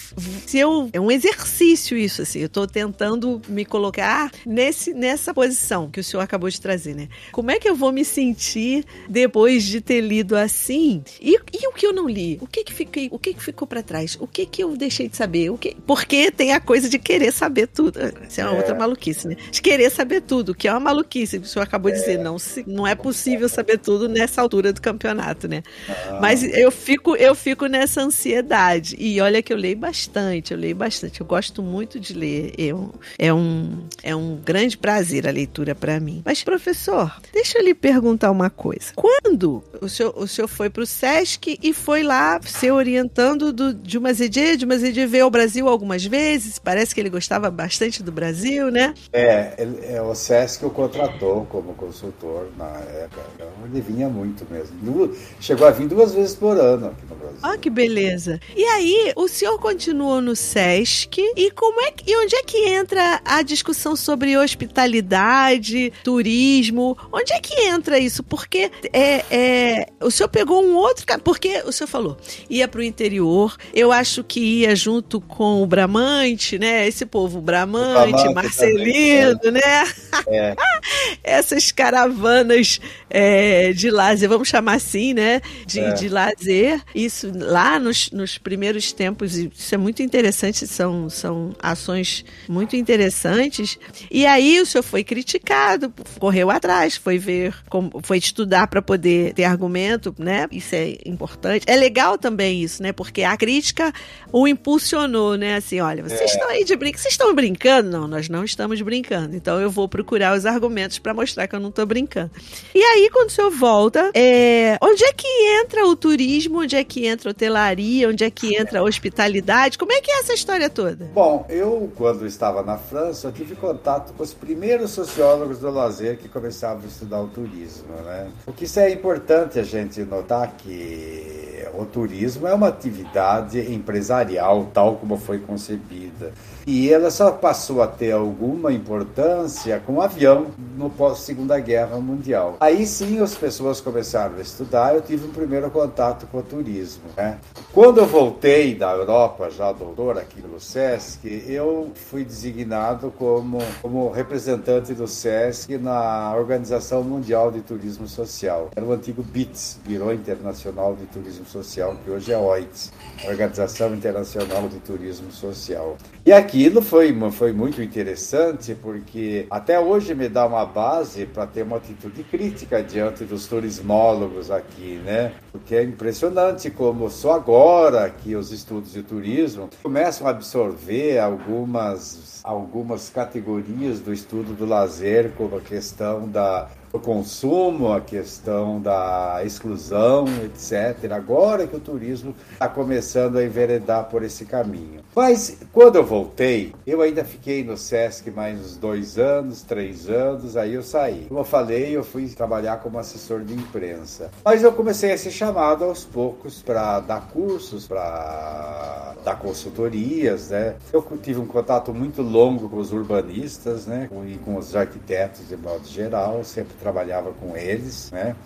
se eu é um exercício isso, assim, eu estou tentando me colocar nesse, nessa posição que o senhor acabou de trazer, né? Como é que eu vou me sentir depois de ter lido assim? E, e o que eu não li? O que que fiquei, o que que ficou para trás? O que que eu deixei de saber? O que? Porque tem a coisa de querer saber tudo. Isso é uma é. outra maluquice, né? De querer saber tudo, que é uma maluquice. O senhor acabou de dizer, não, se, não é possível saber tudo nessa altura do campeonato, né? Ah. Mas eu fico, eu fico nessa ansiedade. E olha que eu leio bastante, eu leio bastante. Eu gosto muito de ler. Eu, é, um, é um grande prazer a leitura para mim. Mas, professor, deixa eu lhe perguntar uma coisa. Quando o senhor, o senhor foi para o SESC e foi lá ser orientando do, de uma ZD, de uma ZD veio ao Brasil algumas vezes, parece que ele gostava bastante do Brasil, né? É, ele, é o SESC o contratou como consultor na época. Então, ele vinha muito mesmo. Chegou a vir duas vezes por ano aqui no Brasil. Ah, que beleza. E aí, o senhor continuou no SESC e como é que, e onde é que entra a discussão sobre hospitalidade? Turismo. Onde é que entra isso? Porque é, é, o senhor pegou um outro. Porque o senhor falou, ia para o interior. Eu acho que ia junto com o Bramante, né? Esse povo Bramante, Bramante Marcelino, também, né? É. Essas caravanas é, de lazer, vamos chamar assim, né? De, é. de lazer. Isso lá nos, nos primeiros tempos, isso é muito interessante, são, são ações muito interessantes. E aí o senhor foi criticado criticado, correu atrás, foi ver, foi estudar para poder ter argumento, né? Isso é importante. É legal também isso, né? Porque a crítica o impulsionou, né? Assim, olha, vocês é. estão aí de brincadeira, vocês estão brincando? Não, nós não estamos brincando. Então eu vou procurar os argumentos para mostrar que eu não estou brincando. E aí, quando o senhor volta, é... onde é que entra o turismo? Onde é que entra a hotelaria? Onde é que entra a hospitalidade? Como é que é essa história toda? Bom, eu, quando estava na França, tive contato com os primeiros sociólogos sociólogos do lazer que começavam a estudar o turismo. Né? O que é importante a gente notar que o turismo é uma atividade empresarial tal como foi concebida. E ela só passou a ter alguma importância com o avião no pós-segunda guerra mundial. Aí sim as pessoas começaram a estudar, eu tive um primeiro contato com o turismo. Né? Quando eu voltei da Europa, já doutor aqui no SESC, eu fui designado como, como representante do SESC na Organização Mundial de Turismo Social. Era o antigo BITS, Biro Internacional de Turismo Social, que hoje é OITS, Organização Internacional de Turismo Social. E aquilo foi, foi muito interessante porque até hoje me dá uma base para ter uma atitude crítica diante dos turismólogos aqui, né? Porque é impressionante como só agora que os estudos de turismo começam a absorver algumas, algumas categorias do estudo do lazer, como a questão da o consumo, a questão da exclusão, etc. Agora que o turismo está começando a enveredar por esse caminho. Mas quando eu voltei, eu ainda fiquei no SESC mais uns dois anos, três anos, aí eu saí. Como eu falei, eu fui trabalhar como assessor de imprensa. Mas eu comecei a ser chamado aos poucos para dar cursos, para dar consultorias, né? Eu tive um contato muito longo com os urbanistas, né? E com os arquitetos de modo geral, sempre trabalhava com eles, né?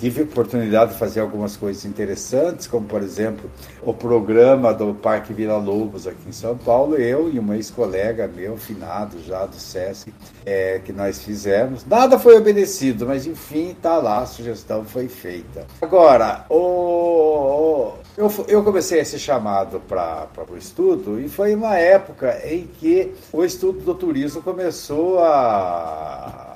Tive oportunidade de fazer algumas coisas interessantes, como por exemplo o programa do Parque Vila Lobos aqui em São Paulo, eu e uma ex-colega meu, finado já do SESC, é, que nós fizemos. Nada foi obedecido, mas enfim, tá lá, a sugestão foi feita. Agora, o, eu, eu comecei ser chamado para o estudo e foi uma época em que o estudo do turismo começou a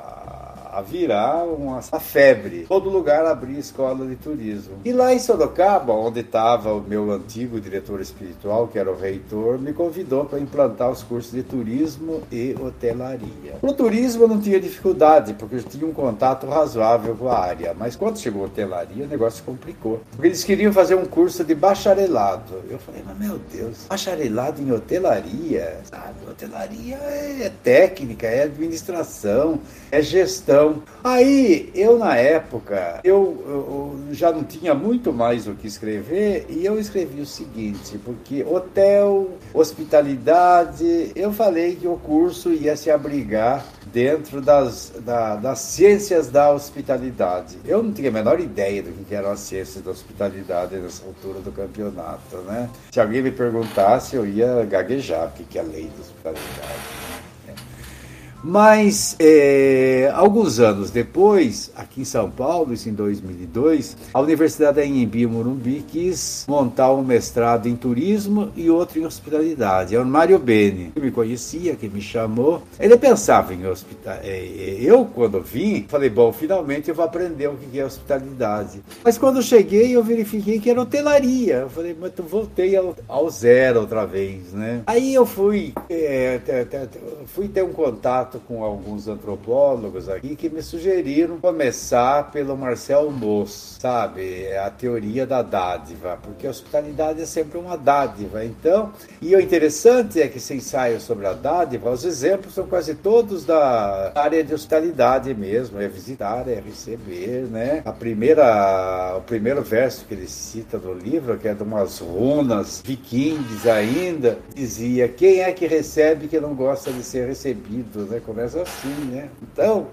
a virar uma, uma febre. Todo lugar abria escola de turismo. E lá em Sorocaba, onde estava o meu antigo diretor espiritual, que era o reitor, me convidou para implantar os cursos de turismo e hotelaria. No turismo eu não tinha dificuldade, porque eu tinha um contato razoável com a área. Mas quando chegou a hotelaria, o negócio complicou. Porque eles queriam fazer um curso de bacharelado. Eu falei, mas meu Deus, bacharelado em hotelaria? Sabe, hotelaria é técnica, é administração, é gestão. Aí, eu na época, eu, eu, já não tinha muito mais o que escrever e eu escrevi o seguinte, porque hotel, hospitalidade, eu falei que o curso ia se abrigar dentro das, da, das ciências da hospitalidade. Eu não tinha a menor ideia do que eram as ciências da hospitalidade nessa altura do campeonato, né? Se alguém me perguntasse, eu ia gaguejar o que é a lei da hospitalidade. Mas, é, alguns anos depois, aqui em São Paulo, isso em 2002, a Universidade da Morumbi quis montar um mestrado em turismo e outro em hospitalidade. É o Mário Beni, que me conhecia, que me chamou. Ele pensava em hospitalidade. É, é, eu, quando vim, falei, bom, finalmente eu vou aprender o que é hospitalidade. Mas quando cheguei, eu verifiquei que era hotelaria. Eu falei, mas eu voltei ao, ao zero outra vez, né? Aí eu fui, é, fui ter um contato contato com alguns antropólogos aqui que me sugeriram começar pelo Marcel Moss, sabe? É a teoria da dádiva, porque a hospitalidade é sempre uma dádiva. Então, e o interessante é que esse ensaio sobre a dádiva, os exemplos são quase todos da área de hospitalidade mesmo, é visitar, é receber, né? A primeira, o primeiro verso que ele cita no livro, que é de umas runas vikings ainda, dizia: quem é que recebe que não gosta de ser recebido, né? Começa assim, né? Então,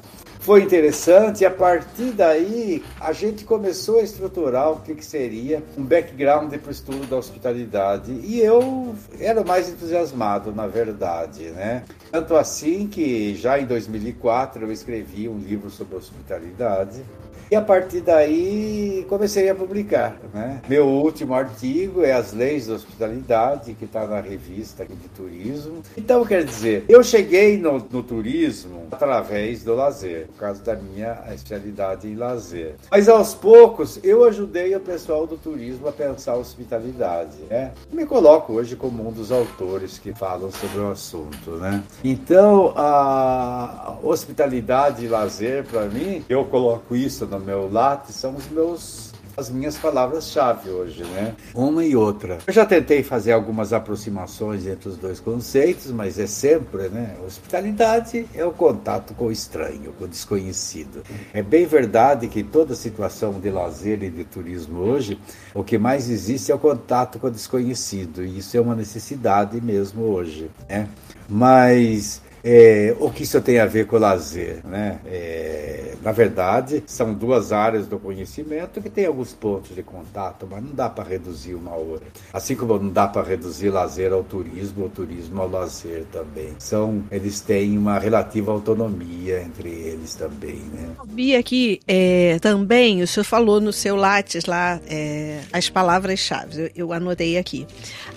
foi interessante e a partir daí a gente começou a estruturar o que, que seria um background para o estudo da hospitalidade e eu era mais entusiasmado, na verdade, né? Tanto assim que já em 2004 eu escrevi um livro sobre hospitalidade e a partir daí comecei a publicar. Né? Meu último artigo é As Leis da Hospitalidade, que está na revista de turismo. Então, quer dizer, eu cheguei no, no, turismo através do lazer, por causa da minha especialidade em lazer. Mas aos poucos eu ajudei o pessoal do turismo a pensar a hospitalidade. Né? Me coloco hoje como um dos autores que falam sobre o assunto. Né? Então, a hospitalidade e lazer, para mim, eu coloco isso no meu lápis são os meus as minhas palavras-chave hoje, né? Uma e outra. Eu já tentei fazer algumas aproximações entre os dois conceitos, mas é sempre, né? Hospitalidade é o contato com o estranho, com o desconhecido. É bem verdade que toda situação de lazer e de turismo hoje, o que mais existe é o contato com o desconhecido, e isso é uma necessidade mesmo hoje, né? Mas é, o que isso tem a ver com o lazer? Né? É, na verdade, são duas áreas do conhecimento que têm alguns pontos de contato, mas não dá para reduzir uma a outra. Assim como não dá para reduzir lazer ao turismo, ou turismo ao lazer também. São, eles têm uma relativa autonomia entre eles também. Né? Vi aqui é, também, o senhor falou no seu Lattes lá é, as palavras-chave, eu, eu anotei aqui.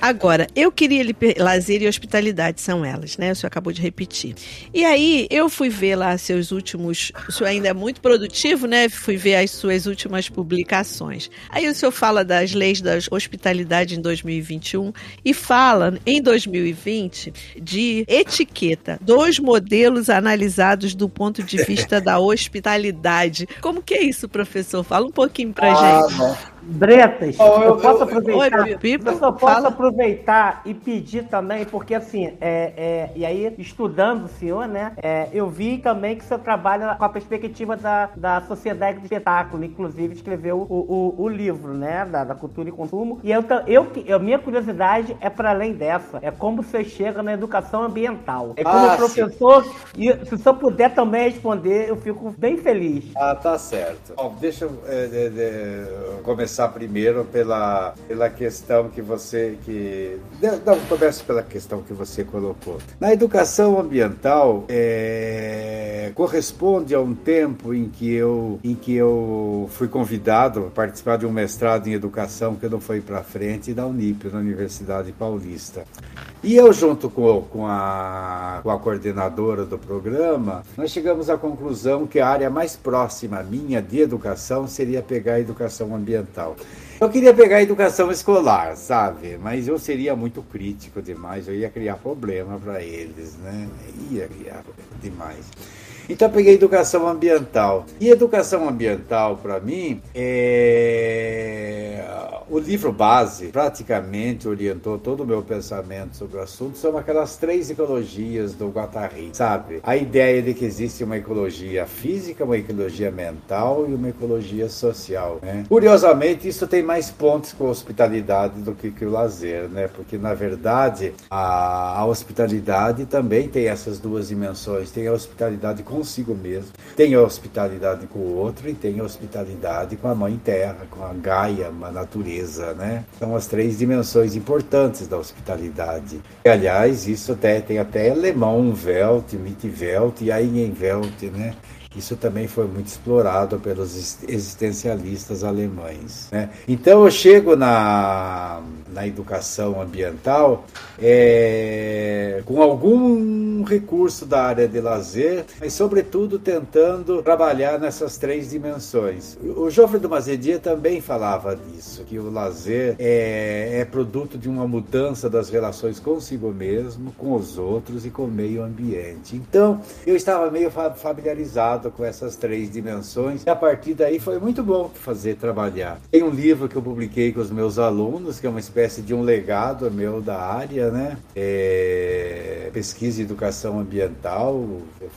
Agora, eu queria lazer e hospitalidade são elas, né? O senhor acabou de repetir e aí eu fui ver lá seus últimos. O senhor ainda é muito produtivo, né? Fui ver as suas últimas publicações. Aí o senhor fala das leis da hospitalidade em 2021 e fala em 2020 de etiqueta, dois modelos analisados do ponto de vista da hospitalidade. Como que é isso, professor? Fala um pouquinho pra ah, gente. Não. Bretas, oh, eu, eu, posso aproveitar. Oi, eu só posso fala. aproveitar e pedir também, porque assim, é, é, e aí, estudando o senhor, né, é, eu vi também que o senhor trabalha com a perspectiva da, da sociedade de espetáculo, inclusive escreveu o, o, o livro, né, da, da, cultura e consumo. E eu, eu, eu minha curiosidade é para além dessa, é como você chega na educação ambiental. É como ah, professor, sim. e se o senhor puder também responder, eu fico bem feliz. Ah, tá certo. Bom, deixa eu é, começar começar primeiro pela, pela questão que você que não começo pela questão que você colocou. Na educação ambiental é, corresponde a um tempo em que eu em que eu fui convidado a participar de um mestrado em educação que não foi para frente da Unip, na Universidade Paulista. E eu, junto com, com, a, com a coordenadora do programa, nós chegamos à conclusão que a área mais próxima minha de educação seria pegar a educação ambiental. Eu queria pegar a educação escolar, sabe? Mas eu seria muito crítico demais, eu ia criar problema para eles, né? Ia criar demais. Então peguei educação ambiental. E educação ambiental, para mim, é... o livro base praticamente orientou todo o meu pensamento sobre o assunto. São aquelas três ecologias do Guattari, sabe? A ideia de que existe uma ecologia física, uma ecologia mental e uma ecologia social. Né? Curiosamente, isso tem mais pontos com a hospitalidade do que, que o lazer, né? Porque na verdade a, a hospitalidade também tem essas duas dimensões. Tem a hospitalidade com consigo mesmo, tem a hospitalidade com o outro e tem a hospitalidade com a mãe terra, com a Gaia, a natureza, né? São as três dimensões importantes da hospitalidade. E, aliás, isso até, tem até alemão, Welt, Mitwelt e Eigenwelt, né? Isso também foi muito explorado pelos existencialistas alemães. Né? Então eu chego na, na educação ambiental é, com algum recurso da área de lazer, mas sobretudo tentando trabalhar nessas três dimensões. O Joffre do Mazedia também falava disso, que o lazer é, é produto de uma mudança das relações consigo mesmo, com os outros e com o meio ambiente. Então eu estava meio familiarizado com essas três dimensões. E a partir daí foi muito bom fazer trabalhar. Tem um livro que eu publiquei com os meus alunos, que é uma espécie de um legado meu da área, né? É... Pesquisa e Educação Ambiental,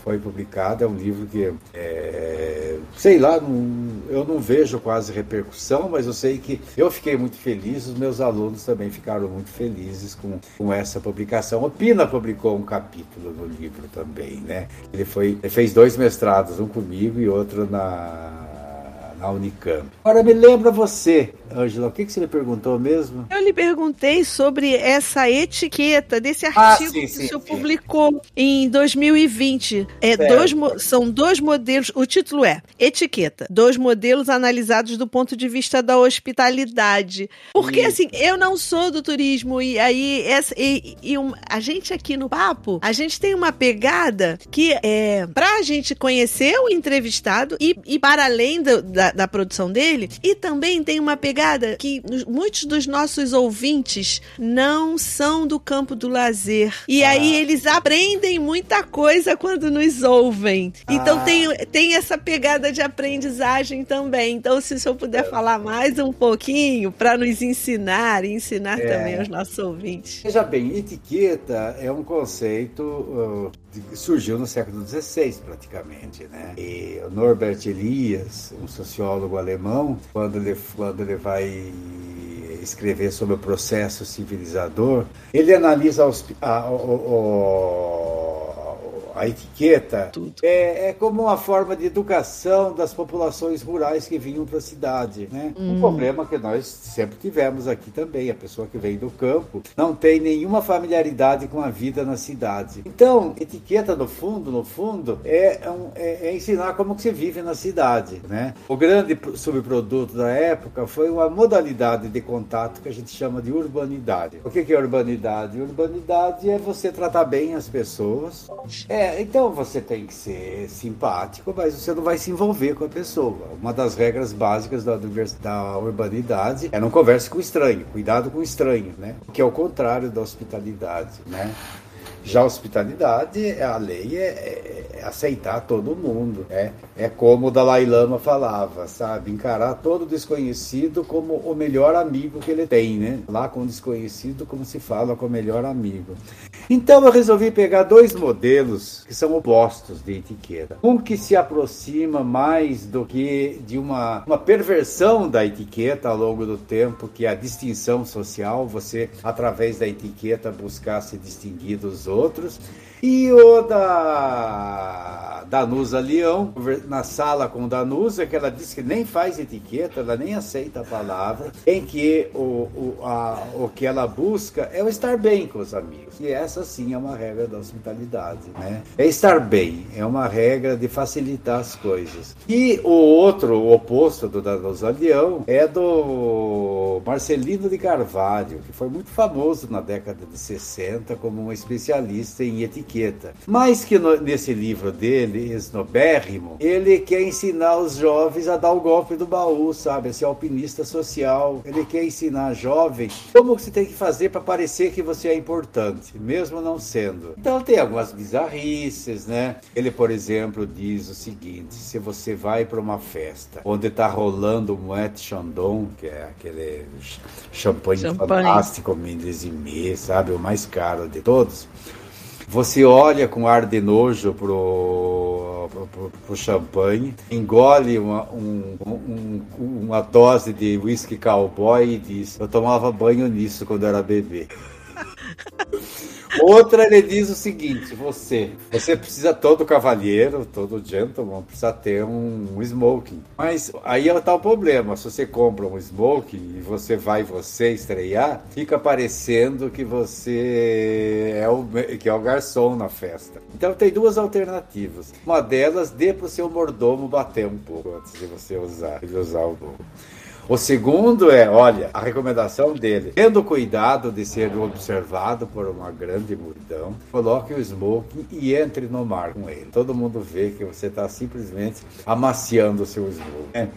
foi publicado, é um livro que, é... sei lá, não... eu não vejo quase repercussão, mas eu sei que eu fiquei muito feliz, os meus alunos também ficaram muito felizes com, com essa publicação. O Pina publicou um capítulo no livro também, né? Ele, foi, ele fez dois mestrados um comigo e outro na, na Unicamp. Agora me lembra você, Ângela, o que, que você me perguntou mesmo? Eu lhe perguntei sobre essa etiqueta desse ah, artigo ah, sim, que sim, o senhor sim. publicou em 2020. É, dois, são dois modelos, o título é Etiqueta, dois modelos analisados do ponto de vista da hospitalidade. Porque, assim, eu não sou do turismo e aí essa, e, e um, a gente aqui no Papo, a gente tem uma pegada que é pra gente conhecer o entrevistado e, e para além do, da, da produção dele, e também tem uma pegada pegada que muitos dos nossos ouvintes não são do campo do lazer. E ah. aí eles aprendem muita coisa quando nos ouvem. Então ah. tem, tem essa pegada de aprendizagem também. Então, se o senhor puder é. falar mais um pouquinho para nos ensinar e ensinar é. também aos nossos ouvintes. Veja bem, etiqueta é um conceito uh, surgiu no século XVI, praticamente. Né? E Norbert Elias, um sociólogo alemão, quando ele, quando ele vai escrever sobre o processo civilizador, ele analisa os, a, a etiqueta é, é, como uma forma de educação das populações rurais que vinham para a cidade. Né? Hum. Um problema que nós sempre tivemos aqui também. A pessoa que vem do campo não tem nenhuma familiaridade com a vida na cidade. Então, etiqueta, no fundo, no fundo, é, é, é ensinar como que se vive na cidade. Né? O grande subproduto da época foi uma modalidade de contato que a gente chama de urbanidade. O que é urbanidade? Urbanidade é você tratar bem as pessoas. É, então você tem que ser simpático, mas você não vai se envolver com a pessoa. Uma das regras básicas da, da urbanidade é não converse com estranho, cuidado com estranho, né? Que é o contrário da hospitalidade, né? Já a hospitalidade, a lei é, é, é, aceitar todo mundo. É, é como o Dalai Lama falava, sabe? Encarar todo desconhecido como o melhor amigo que ele tem, né? Lá com o desconhecido, como se fala com o melhor amigo. Então eu resolvi pegar dois modelos que são opostos de etiqueta. Um que se aproxima mais do que de uma, uma perversão da etiqueta ao longo do tempo, que é a distinção social, você, através da etiqueta, buscar se distinguir dos outros. E o da Danusa Leão, na sala com Danusa, que ela disse que nem faz etiqueta, ela nem aceita a palavra, em que o, o, a, o que ela busca é o estar bem com os amigos. E essa sim é uma regra da hospitalidade, né? É estar bem, é uma regra de facilitar as coisas. E o outro, o oposto do Danusa Leão, é do Marcelino de Carvalho, que foi muito famoso na década de 60 como um especialista em etiqueta. Mas que no, nesse livro dele, esnobérrimo, ele quer ensinar os jovens a dar o golpe do baú, sabe? A ser alpinista social. Ele quer ensinar jovens como você tem que fazer para parecer que você é importante, mesmo não sendo. Então tem algumas bizarrices, né? Ele, por exemplo, diz o seguinte: se você vai para uma festa onde está rolando o Moet Chandon, que é aquele champanhe, champanhe. fantástico, milésime, sabe? O mais caro de todos você olha com ar de nojo pro, pro, pro champanhe, engole uma, um, um, uma dose de whisky cowboy e diz: Eu tomava banho nisso quando era bebê. Outra, ele diz o seguinte: você, você precisa todo cavalheiro, todo gentleman, precisa ter um, um smoking. Mas aí é o problema: se você compra um smoking e você vai você estrear, fica parecendo que você é o, que é o garçom na festa. Então tem duas alternativas. Uma delas, dê o seu mordomo bater um pouco antes de você usar, de usar o bolo. O segundo é, olha, a recomendação dele, tendo cuidado de ser observado por uma grande multidão, coloque o smoking e entre no mar com ele. Todo mundo vê que você está simplesmente amaciando o seu smoking. É.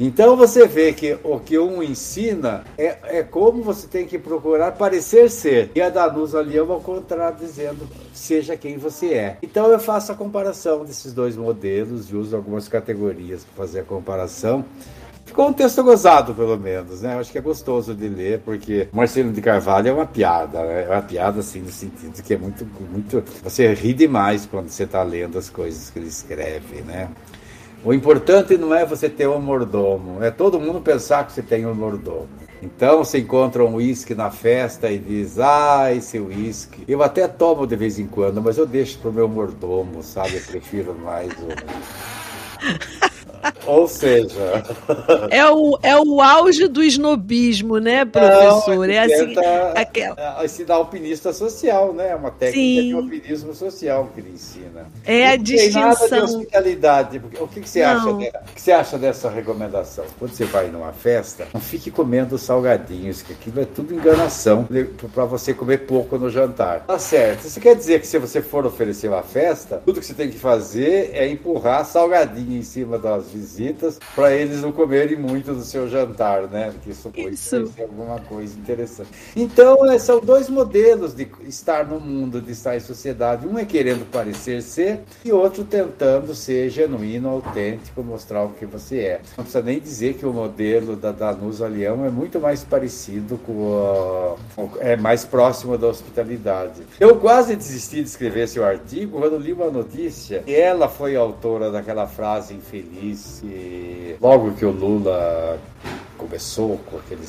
Então você vê que o que um ensina é, é como você tem que procurar parecer ser. E a Danusa Leão ao contrário, dizendo seja quem você é. Então eu faço a comparação desses dois modelos e uso algumas categorias para fazer a comparação. Ficou um texto gozado, pelo menos, né? Acho que é gostoso de ler, porque Marcelo de Carvalho é uma piada, né? É uma piada, assim, no sentido que é muito, muito... Você ri demais quando você está lendo as coisas que ele escreve, né? O importante não é você ter um mordomo, é todo mundo pensar que você tem um mordomo. Então você encontra um uísque na festa e diz, ah, esse uísque. Eu até tomo de vez em quando, mas eu deixo pro meu mordomo, sabe? Eu prefiro mais o. Ou seja. É o, é o auge do snobismo, né, professor? Não, é assim. Aquela... Ensinar alpinista social, né? É uma técnica Sim. de alpinismo social que ele ensina. É a distinção. nada de hospitalidade. O que, que você acha o que você acha dessa recomendação? Quando você vai numa festa, não fique comendo salgadinhos, que aquilo é tudo enganação para você comer pouco no jantar. Tá certo. Isso quer dizer que se você for oferecer uma festa, tudo que você tem que fazer é empurrar salgadinho em cima das visitas para eles não comerem muito do seu jantar, né? Porque isso pode isso. ser alguma coisa interessante. Então, é, são dois modelos de estar no mundo, de estar em sociedade. Um é querendo parecer ser e outro tentando ser genuíno, autêntico, mostrar o que você é. Não precisa nem dizer que o modelo da Danusa Leão é muito mais parecido com a, é mais próximo da hospitalidade. Eu quase desisti de escrever seu artigo quando li uma notícia e ela foi autora daquela frase infeliz logo que o Lula começou com aquele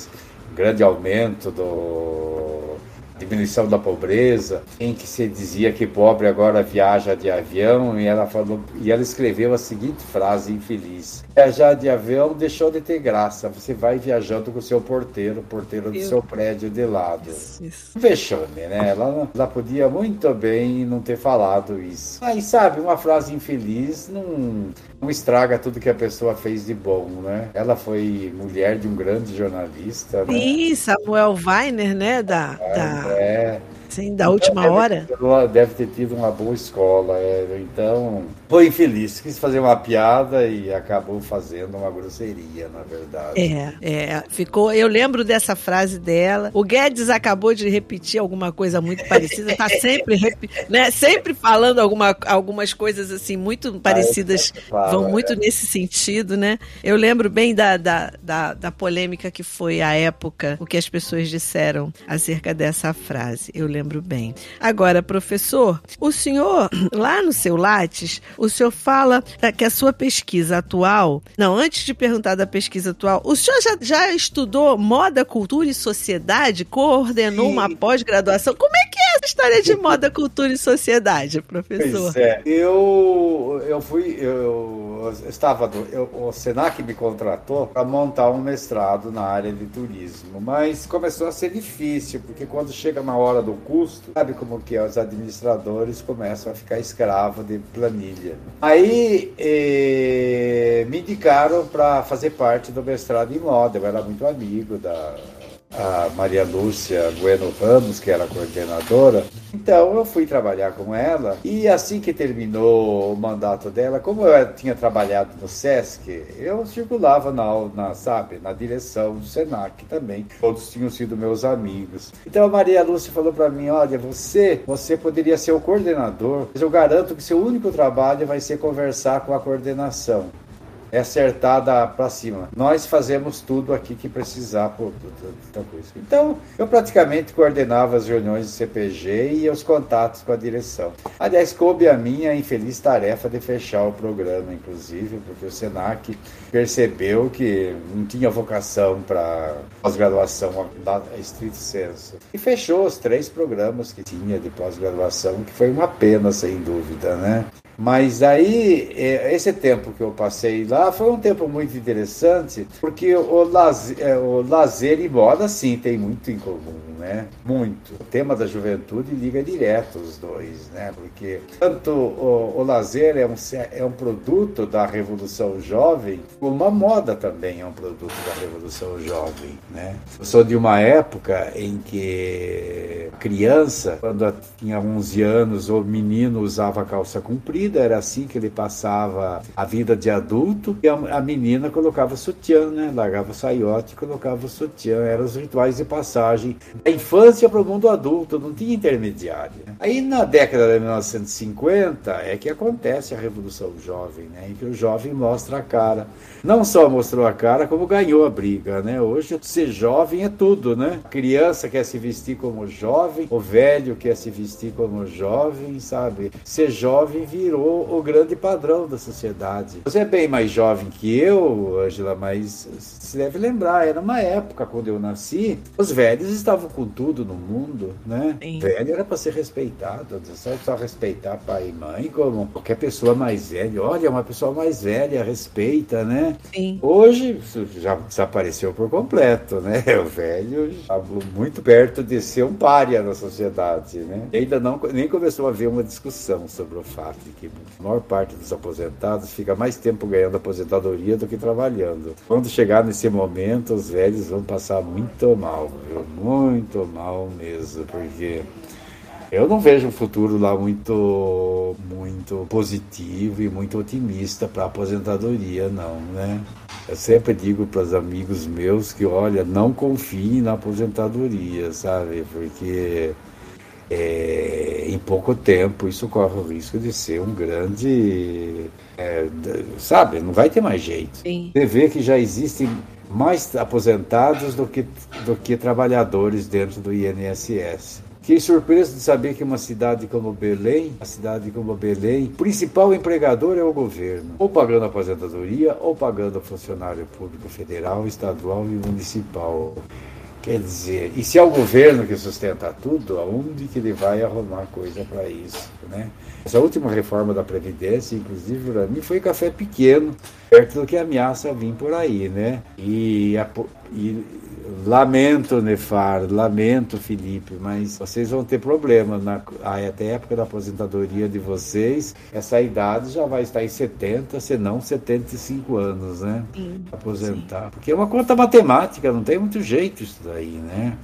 grande aumento do diminuição da pobreza, em que se dizia que pobre agora viaja de avião, e ela falou, e ela escreveu a seguinte frase infeliz: Viajar de avião deixou de ter graça. Você vai viajando com o seu porteiro, o porteiro do Eu... seu prédio de lado. Isso. Vexame, né? Ela, ela podia muito bem não ter falado isso. Aí, sabe, uma frase infeliz não, não estraga tudo que a pessoa fez de bom, né? Ela foi mulher de um grande jornalista. Né? Sim, Samuel Weiner, né? Da, da... É. Sim, da última deve hora? Deve ter tido uma boa escola. É, então, foi infeliz. Quis fazer uma piada e acabou fazendo uma grosseria, na verdade. É, é. Ficou. Eu lembro dessa frase dela. O Guedes acabou de repetir alguma coisa muito parecida. Tá sempre, né, sempre falando alguma, algumas coisas assim muito parecidas. Fala, vão muito é. nesse sentido, né? Eu lembro bem da, da, da, da polêmica que foi à época, o que as pessoas disseram acerca dessa frase. Eu lembro lembro bem. Agora, professor, o senhor, lá no seu Lattes, o senhor fala que a sua pesquisa atual. Não, antes de perguntar da pesquisa atual, o senhor já, já estudou moda, cultura e sociedade? Coordenou Sim. uma pós-graduação? Como é que é história de moda, cultura e sociedade, professor? Pois é. Eu, eu fui, eu estava, do, eu, o Senac me contratou para montar um mestrado na área de turismo, mas começou a ser difícil, porque quando chega na hora do custo, sabe como que é, os administradores começam a ficar escravos de planilha. Aí eh, me indicaram para fazer parte do mestrado em moda, eu era muito amigo da a Maria Lúcia Bueno Ramos, que era coordenadora. Então eu fui trabalhar com ela e assim que terminou o mandato dela, como eu tinha trabalhado no SESC, eu circulava na, na sabe, na direção do Senac também. Todos tinham sido meus amigos. Então a Maria Lúcia falou para mim, olha, você, você poderia ser o coordenador, mas eu garanto que seu único trabalho vai ser conversar com a coordenação é acertada para cima. Nós fazemos tudo aqui que precisar por coisa. Então, eu praticamente coordenava as reuniões do CPG e os contatos com a direção. Aliás, coube a minha infeliz tarefa de fechar o programa, inclusive, porque o Senac percebeu que não tinha vocação para pós-graduação a estrito senso. E fechou os três programas que tinha de pós-graduação, que foi uma pena, sem dúvida, né? Mas aí, é, esse tempo que eu passei lá foi um tempo muito interessante, porque o lazer, é, o lazer e moda, sim, tem muito em comum, né? Muito. O tema da juventude liga direto os dois, né? Porque tanto o, o lazer é um, é um produto da Revolução Jovem, como a moda também é um produto da Revolução Jovem, né? Eu sou de uma época em que criança, quando tinha 11 anos, o menino usava calça comprida, era assim que ele passava a vida de adulto, e a, a menina colocava sutiã, né? Largava o saiote e colocava o sutiã. Eram os rituais de passagem da infância para o mundo adulto, não tinha intermediário. Né? Aí na década de 1950 é que acontece a Revolução Jovem, né? Em que o jovem mostra a cara. Não só mostrou a cara, como ganhou a briga, né? Hoje ser jovem é tudo, né? A criança quer se vestir como jovem, o velho quer se vestir como jovem, sabe? Ser jovem virou o grande padrão da sociedade. Você é bem mais jovem que eu, Angela, mas se deve lembrar, era uma época quando eu nasci, os velhos estavam com tudo no mundo, né? Sim. Velho era para ser respeitado, não só respeitar pai e mãe, como qualquer pessoa mais velha. Olha, uma pessoa mais velha respeita, né? Sim. Hoje já desapareceu por completo, né? O velho está muito perto de ser um pária na sociedade, né? E ainda não nem começou a haver uma discussão sobre o fato de que que a maior parte dos aposentados fica mais tempo ganhando aposentadoria do que trabalhando. Quando chegar nesse momento, os velhos vão passar muito mal, viu? muito mal mesmo, porque eu não vejo um futuro lá muito, muito positivo e muito otimista para a aposentadoria, não, né? Eu sempre digo para os amigos meus que, olha, não confiem na aposentadoria, sabe? Porque é, em pouco tempo isso corre o risco de ser um grande. É, sabe, não vai ter mais jeito. Sim. Você vê que já existem mais aposentados do que, do que trabalhadores dentro do INSS. Fiquei surpreso de saber que uma cidade como Belém, a cidade como Belém, o principal empregador é o governo, ou pagando aposentadoria, ou pagando funcionário público federal, estadual e municipal. Quer dizer, e se é o governo que sustenta tudo, aonde que ele vai arrumar coisa para isso, né? Essa última reforma da Previdência, inclusive, para mim, foi café pequeno, perto do que ameaça vir por aí, né? E, a, e lamento, Nefar, lamento, Felipe, mas vocês vão ter problema. Na, até a época da aposentadoria de vocês, essa idade já vai estar em 70, se não 75 anos, né? Sim, Aposentar. Sim. Porque é uma conta matemática, não tem muito jeito isso daí, né?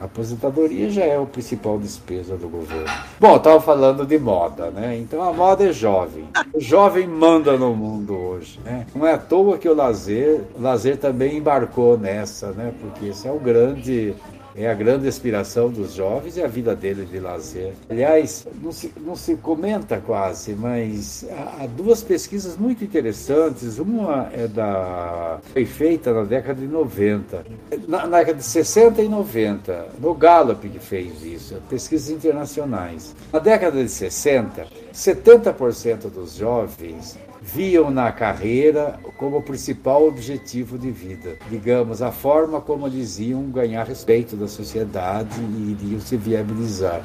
A aposentadoria já é o principal despesa do governo. Bom, estava falando de moda, né? Então a moda é jovem. O jovem manda no mundo hoje, né? Não é à toa que o lazer, o lazer também embarcou nessa, né? Porque esse é o grande é a grande aspiração dos jovens e a vida deles de lazer. Aliás, não se, não se comenta quase, mas há duas pesquisas muito interessantes. Uma é da foi feita na década de 90, na, na década de 60 e 90, no Gallup que fez isso, pesquisas internacionais. Na década de 60, 70% dos jovens viam na carreira como principal objetivo de vida. Digamos, a forma como eles iam ganhar respeito da sociedade e iriam se viabilizar.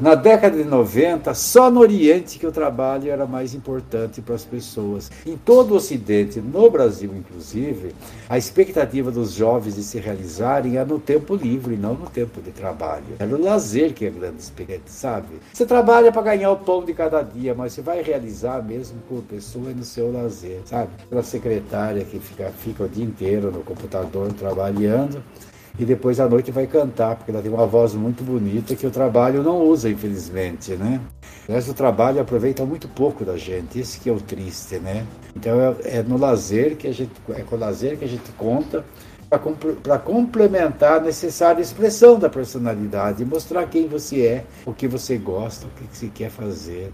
Na década de 90, só no Oriente que o trabalho era mais importante para as pessoas. Em todo o Ocidente, no Brasil inclusive, a expectativa dos jovens de se realizarem é no tempo livre, não no tempo de trabalho. É no lazer que é grande experiência, sabe? Você trabalha para ganhar o pão de cada dia, mas você vai realizar mesmo por pessoa no seu lazer, sabe? Pela secretária que fica, fica o dia inteiro no computador trabalhando e depois à noite vai cantar, porque ela tem uma voz muito bonita que o trabalho não usa, infelizmente, né? Mas o trabalho aproveita muito pouco da gente, isso que é o triste, né? Então é, é no lazer que a gente, é com o lazer que a gente conta para complementar a necessária expressão da personalidade, mostrar quem você é, o que você gosta, o que você quer fazer.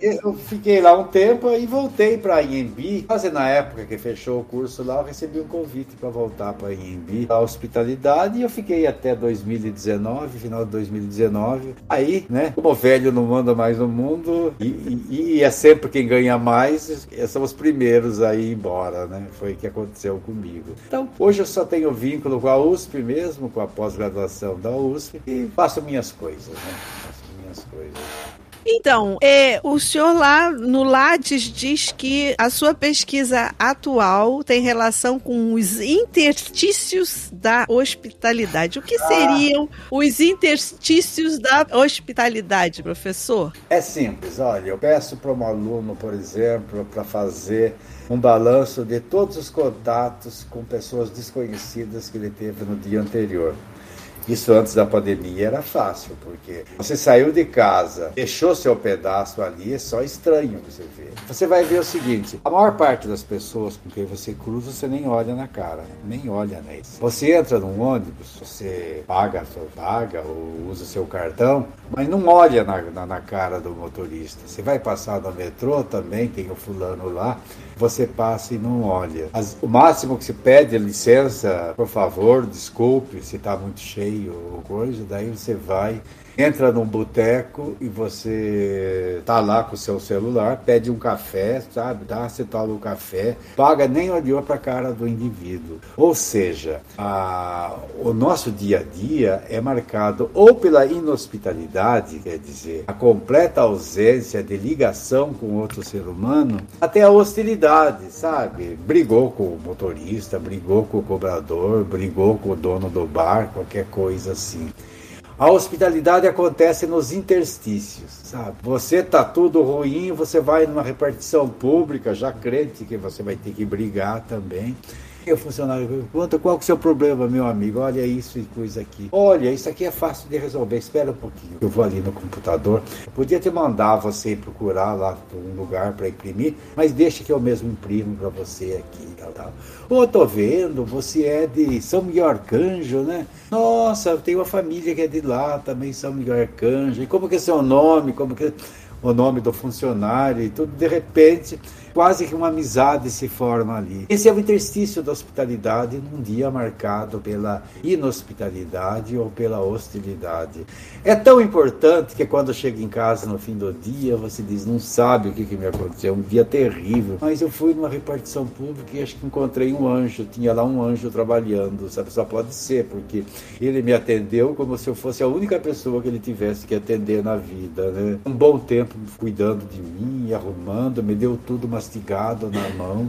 Eu fiquei lá um tempo e voltei para a IMB. Quase na época que fechou o curso lá, eu recebi um convite para voltar para a IMB, a hospitalidade, e eu fiquei até 2019, final de 2019. Aí, né, como velho não manda mais no mundo, e, e, e é sempre quem ganha mais, são os primeiros a ir embora, né? Foi o que aconteceu comigo. Então, hoje eu só tenho vínculo com a USP mesmo, com a pós-graduação da USP, e faço minhas coisas, né? Faço minhas coisas. Então, é, o senhor lá no Lattes diz que a sua pesquisa atual tem relação com os interstícios da hospitalidade. O que ah. seriam os interstícios da hospitalidade, professor? É simples, olha, eu peço para um aluno, por exemplo, para fazer um balanço de todos os contatos com pessoas desconhecidas que ele teve no dia anterior. Isso antes da pandemia era fácil, porque você saiu de casa, deixou seu pedaço ali, é só estranho você ver. Você vai ver o seguinte: a maior parte das pessoas com quem você cruza, você nem olha na cara, nem olha neles. Você entra num ônibus, você paga a sua vaga ou usa seu cartão, mas não olha na, na, na cara do motorista. Você vai passar no metrô também, tem o fulano lá, você passa e não olha. As, o máximo que se pede é licença, por favor, desculpe se está muito cheio ou coisa, daí você vai entra num boteco e você tá lá com o seu celular, pede um café, sabe? Dá, você toma o café, paga, nem olhou para a cara do indivíduo. Ou seja, a, o nosso dia a dia é marcado ou pela inhospitalidade, quer dizer, a completa ausência de ligação com outro ser humano, até a hostilidade, sabe? Brigou com o motorista, brigou com o cobrador, brigou com o dono do bar, qualquer coisa assim. A hospitalidade acontece nos interstícios, sabe? Você tá tudo ruim, você vai numa repartição pública, já crente que você vai ter que brigar também. E o funcionário pergunta, qual que é o seu problema, meu amigo? Olha isso e coisa aqui. Olha, isso aqui é fácil de resolver, espera um pouquinho. Eu vou ali no computador. Eu podia te mandar você procurar lá um lugar para imprimir, mas deixa que eu mesmo imprimo para você aqui, tal, tal. Ou tô vendo, você é de São Miguel Arcanjo, né? Nossa, eu tenho uma família que é de lá também, São Miguel Arcanjo. E como que é seu nome? Como que é o nome do funcionário e tudo? De repente quase que uma amizade se forma ali. Esse é o interstício da hospitalidade num dia marcado pela inhospitalidade ou pela hostilidade. É tão importante que quando chega em casa no fim do dia, você diz, não sabe o que, que me aconteceu, um dia terrível. Mas eu fui numa repartição pública e acho que encontrei um anjo, tinha lá um anjo trabalhando, sabe? Só pode ser, porque ele me atendeu como se eu fosse a única pessoa que ele tivesse que atender na vida, né? Um bom tempo cuidando de mim, arrumando, me deu tudo, mas mastigado na mão.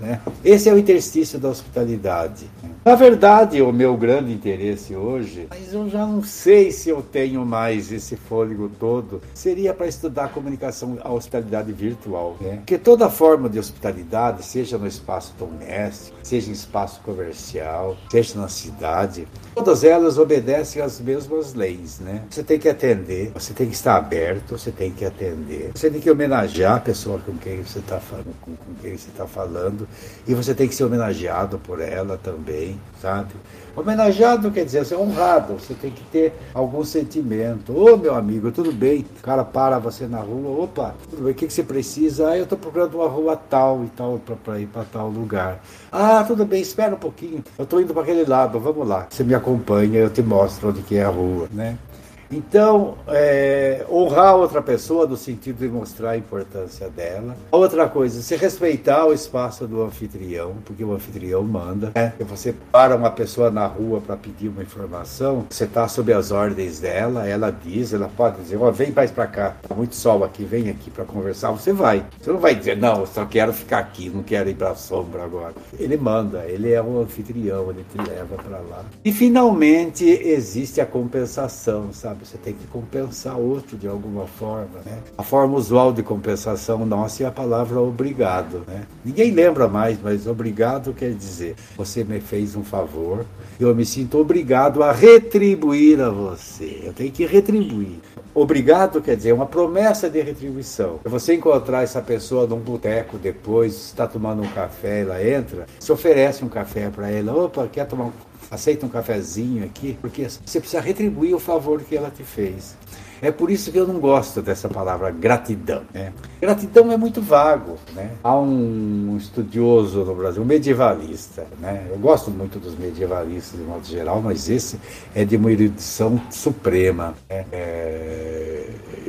Né? Esse é o interstício da hospitalidade. Na verdade, o meu grande interesse hoje, mas eu já não sei se eu tenho mais esse fôlego todo, seria para estudar comunicação, a hospitalidade virtual. Né? Porque toda forma de hospitalidade, seja no espaço doméstico, seja em espaço comercial, seja na cidade, todas elas obedecem às mesmas leis. Né? Você tem que atender, você tem que estar aberto, você tem que atender, você tem que homenagear a pessoa com quem você está falando, com quem você está falando e você tem que ser homenageado por ela também, sabe? Homenageado quer dizer ser honrado, você tem que ter algum sentimento. Ô meu amigo, tudo bem? O cara para você na rua, opa, tudo bem, o que, que você precisa? Ah, eu estou procurando uma rua tal e tal para ir para tal lugar. Ah, tudo bem, espera um pouquinho, eu estou indo para aquele lado, vamos lá. Você me acompanha, eu te mostro onde que é a rua, né? Então, é, honrar outra pessoa no sentido de mostrar a importância dela. Outra coisa, se respeitar o espaço do anfitrião, porque o anfitrião manda. Né? Você para uma pessoa na rua para pedir uma informação, você está sob as ordens dela, ela diz, ela pode dizer, oh, vem mais para cá, tá muito sol aqui, vem aqui para conversar, você vai. Você não vai dizer, não, eu só quero ficar aqui, não quero ir para a sombra agora. Ele manda, ele é o anfitrião, ele te leva para lá. E finalmente existe a compensação, sabe? Você tem que compensar outro de alguma forma, né? A forma usual de compensação nossa é a palavra obrigado, né? Ninguém lembra mais, mas obrigado quer dizer, você me fez um favor, eu me sinto obrigado a retribuir a você. Eu tenho que retribuir. Obrigado quer dizer uma promessa de retribuição. Você encontrar essa pessoa num boteco depois, está tomando um café, ela entra, se oferece um café para ela, opa, quer tomar um aceita um cafezinho aqui, porque você precisa retribuir o favor que ela te fez. É por isso que eu não gosto dessa palavra gratidão. Né? Gratidão é muito vago. Né? Há um estudioso no Brasil, um medievalista. Né? Eu gosto muito dos medievalistas de modo geral, mas esse é de uma erudição suprema. Né? É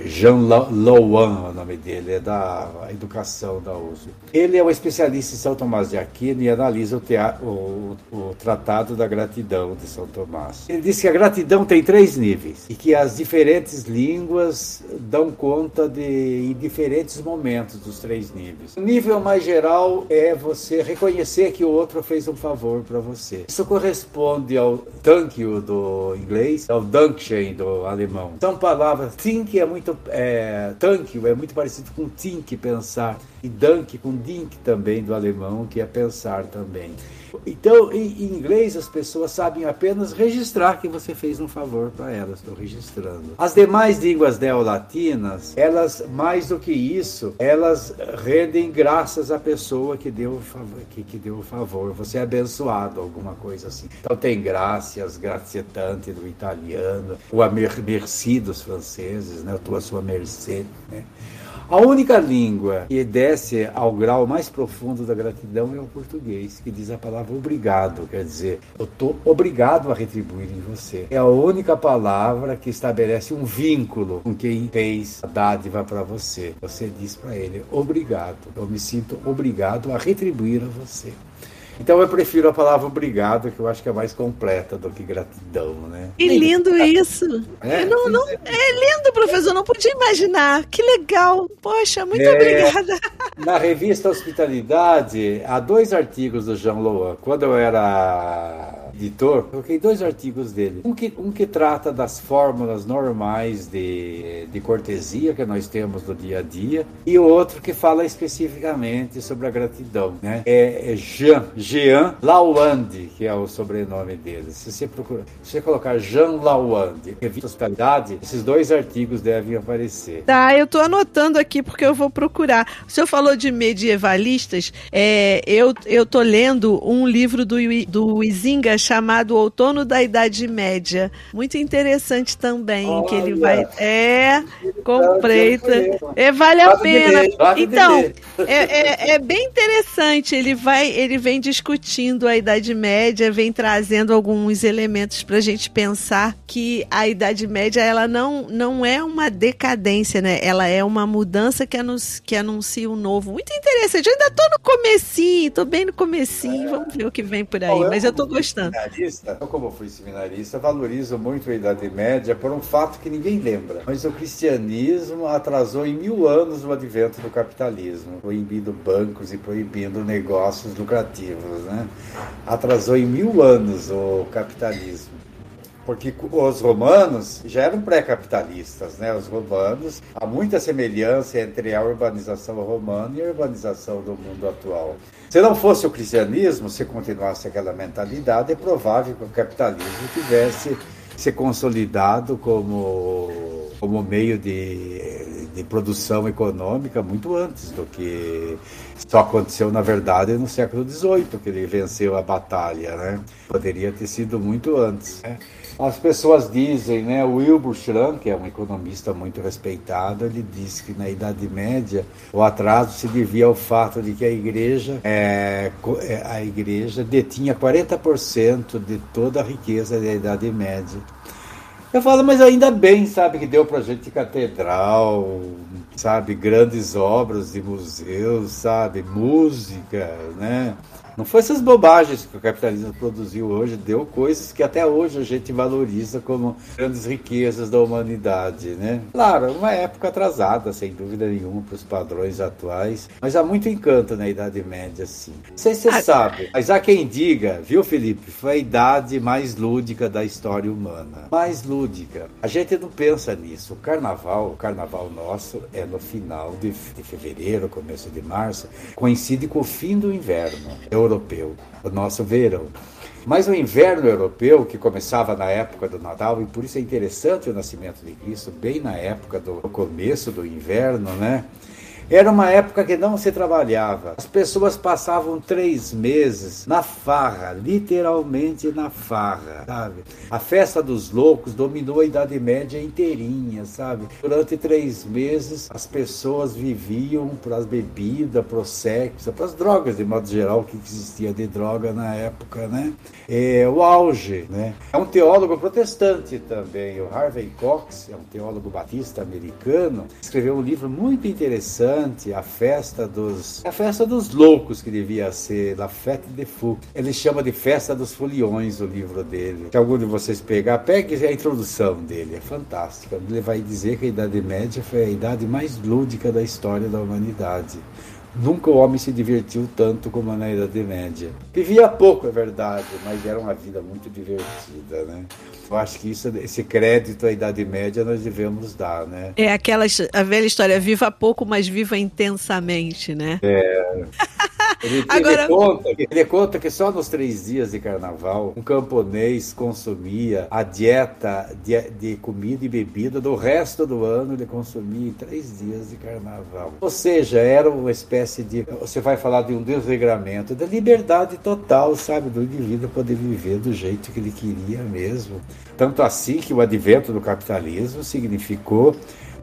Jean Louan, é o nome dele, é da educação da USP. Ele é um especialista em São Tomás de Aquino e analisa o, teatro, o, o, Tratado da Gratidão de São Tomás. Ele diz que a gratidão tem três níveis e que as diferentes línguas dão conta de em diferentes momentos dos três níveis. O nível mais geral é você reconhecer que o outro fez um favor para você. Isso corresponde ao thank you do inglês, ao Dankeschön do alemão. São palavras, think é muito é, tanque é muito parecido com think, pensar, e dank com dink também do alemão, que é pensar também. Então, em, inglês, as pessoas sabem apenas registrar que você fez um favor para elas, estou registrando. As demais línguas neolatinas, elas, mais do que isso, elas rendem graças à pessoa que deu, que, que deu o favor. Você é abençoado, alguma coisa assim. Então, tem graças, grazietante do italiano, o amer, merci dos franceses, né? Estou à sua mercê, né? A única língua que desce ao grau mais profundo da gratidão é o português, que diz a palavra obrigado, quer dizer, eu estou obrigado a retribuir em você. É a única palavra que estabelece um vínculo com quem fez a dádiva para você. Você diz para ele, obrigado, eu me sinto obrigado a retribuir a você. Então eu prefiro a palavra obrigado, que eu acho que é mais completa do que gratidão, né? Que lindo isso! É, não, não, é lindo, professor, não podia imaginar. Que legal! Poxa, muito é, obrigada. Na revista Hospitalidade, há dois artigos do Jean Loan. Quando eu era editor, coloquei dois artigos dele. Um que, um que trata das fórmulas normais de, de cortesia que nós temos no dia a dia, e o outro que fala especificamente sobre a gratidão. Né? É, é Jean, Jean Lawande, que é o sobrenome dele. Se você, procura, se você colocar Jean Lawande, revista Hospitalidade, esses dois artigos devem aparecer. Tá, eu tô anotando aqui porque eu vou procurar. O senhor falou de medievalistas, é, eu, eu tô lendo um livro do, do Izinga chamado Outono da Idade Média. Muito interessante também, Olha. que ele vai. É, comprei. É, vale a pena. Então, é, é, é, bem interessante. Ele vai, ele vem discutindo a Idade Média, vem trazendo alguns elementos para a gente pensar que a Idade Média ela não, não é uma decadência, né? Ela é uma mudança que, anun que anuncia um novo. Muito interessante. Eu ainda tô no comecinho, tô bem no comecinho. Vamos ver o que vem por aí. Mas eu tô gostando seminarista, eu como fui seminarista, valorizo muito a Idade Média por um fato que ninguém lembra. Mas o cristianismo atrasou em mil anos o advento do capitalismo, proibindo bancos e proibindo negócios lucrativos. Né? Atrasou em mil anos o capitalismo porque os romanos já eram pré-capitalistas, né? Os romanos, há muita semelhança entre a urbanização romana e a urbanização do mundo atual. Se não fosse o cristianismo, se continuasse aquela mentalidade, é provável que o capitalismo tivesse se consolidado como, como meio de, de produção econômica muito antes do que só aconteceu, na verdade, no século XVIII, que ele venceu a batalha, né? Poderia ter sido muito antes. Né? As pessoas dizem, né, o Wilbur Schramm, que é um economista muito respeitado, ele diz que na Idade Média o atraso se devia ao fato de que a igreja, é, é a igreja detinha 40% de toda a riqueza da Idade Média. Eu falo, mas ainda bem, sabe, que deu pra gente catedral, sabe, grandes obras de museus, sabe, música, né? Não foi essas bobagens que o capitalismo produziu hoje, deu coisas que até hoje a gente valoriza como grandes riquezas da humanidade, né? Claro, uma época atrasada, sem dúvida nenhuma, para os padrões atuais, mas há muito encanto na Idade Média, sim. Não sei se você ah, sabe, mas há quem diga, viu, Felipe, foi a idade mais lúdica da história humana. Mais lúdica. A gente não pensa nisso. O carnaval, o carnaval nosso é no final de, de fevereiro, começo de março, coincide com o fim do inverno. Eu europeu, o nosso verão. Mas o inverno europeu, que começava na época do Natal, e por isso é interessante o nascimento de Cristo, bem na época do começo do inverno, né? Era uma época que não se trabalhava. As pessoas passavam três meses na farra, literalmente na farra, sabe? A festa dos loucos dominou a Idade Média inteirinha, sabe? Durante três meses, as pessoas viviam para as bebidas, para o sexo, para as drogas, de modo geral, que existia de droga na época, né? É, o auge, né? É um teólogo protestante também, o Harvey Cox, é um teólogo batista americano, escreveu um livro muito interessante a festa dos. A festa dos loucos, que devia ser, La Fête des Fous. Ele chama de Festa dos Foliões o livro dele. Se algum de vocês pegar, pegue a introdução dele, é fantástica. Ele vai dizer que a Idade Média foi a idade mais lúdica da história da humanidade. Nunca o homem se divertiu tanto como na Idade Média. Vivia pouco, é verdade, mas era uma vida muito divertida, né? Eu acho que isso, esse crédito à Idade Média nós devemos dar, né? É aquela a velha história, viva pouco, mas viva intensamente, né? É. Ele, Agora... ele, conta, ele conta que só nos três dias de carnaval, um camponês consumia a dieta de, de comida e bebida do resto do ano, ele consumia em três dias de carnaval. Ou seja, era uma espécie de. Você vai falar de um desregramento, da liberdade total, sabe, do indivíduo poder viver do jeito que ele queria mesmo. Tanto assim que o advento do capitalismo significou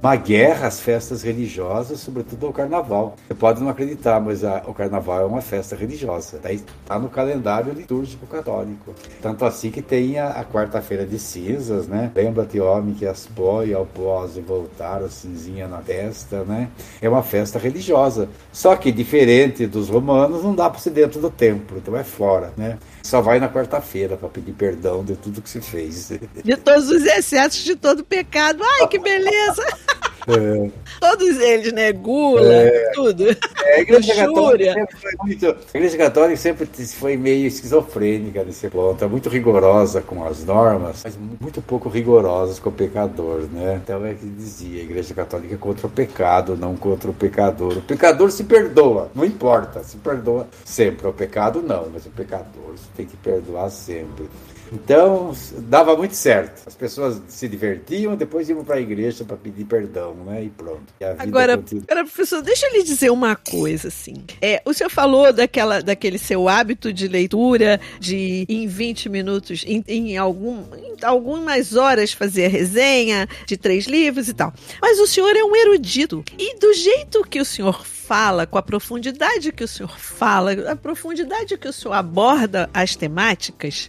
uma guerra às festas religiosas, sobretudo ao carnaval. Você pode não acreditar, mas a, o carnaval é uma festa religiosa. Está no calendário litúrgico católico. Tanto assim que tem a, a quarta-feira de cinzas, né? Lembra-te, homem, que as pó e alpoz voltaram cinzinha na testa, né? É uma festa religiosa. Só que, diferente dos romanos, não dá para ser dentro do templo, então é fora, né? Só vai na quarta-feira para pedir perdão de tudo que se fez. De todos os excessos, de todo o pecado. Ai, que beleza! É. Todos eles, né? Gula, é. tudo. É, a, igreja católica muito, a Igreja Católica sempre foi meio esquizofrênica nesse ponto, é muito rigorosa com as normas, mas muito pouco rigorosa com o pecador, né? Então é que dizia, a Igreja Católica é contra o pecado, não contra o pecador. O pecador se perdoa, não importa, se perdoa sempre. O pecado não, mas o pecador tem que perdoar sempre. Então, dava muito certo. As pessoas se divertiam, depois iam para a igreja para pedir perdão, né? E pronto. E Agora, era, professor, deixa eu lhe dizer uma coisa, assim. É, o senhor falou daquela, daquele seu hábito de leitura, de em 20 minutos, em, em, algum, em algumas horas fazer a resenha de três livros e tal. Mas o senhor é um erudito. E do jeito que o senhor fala, com a profundidade que o senhor fala, a profundidade que o senhor aborda as temáticas,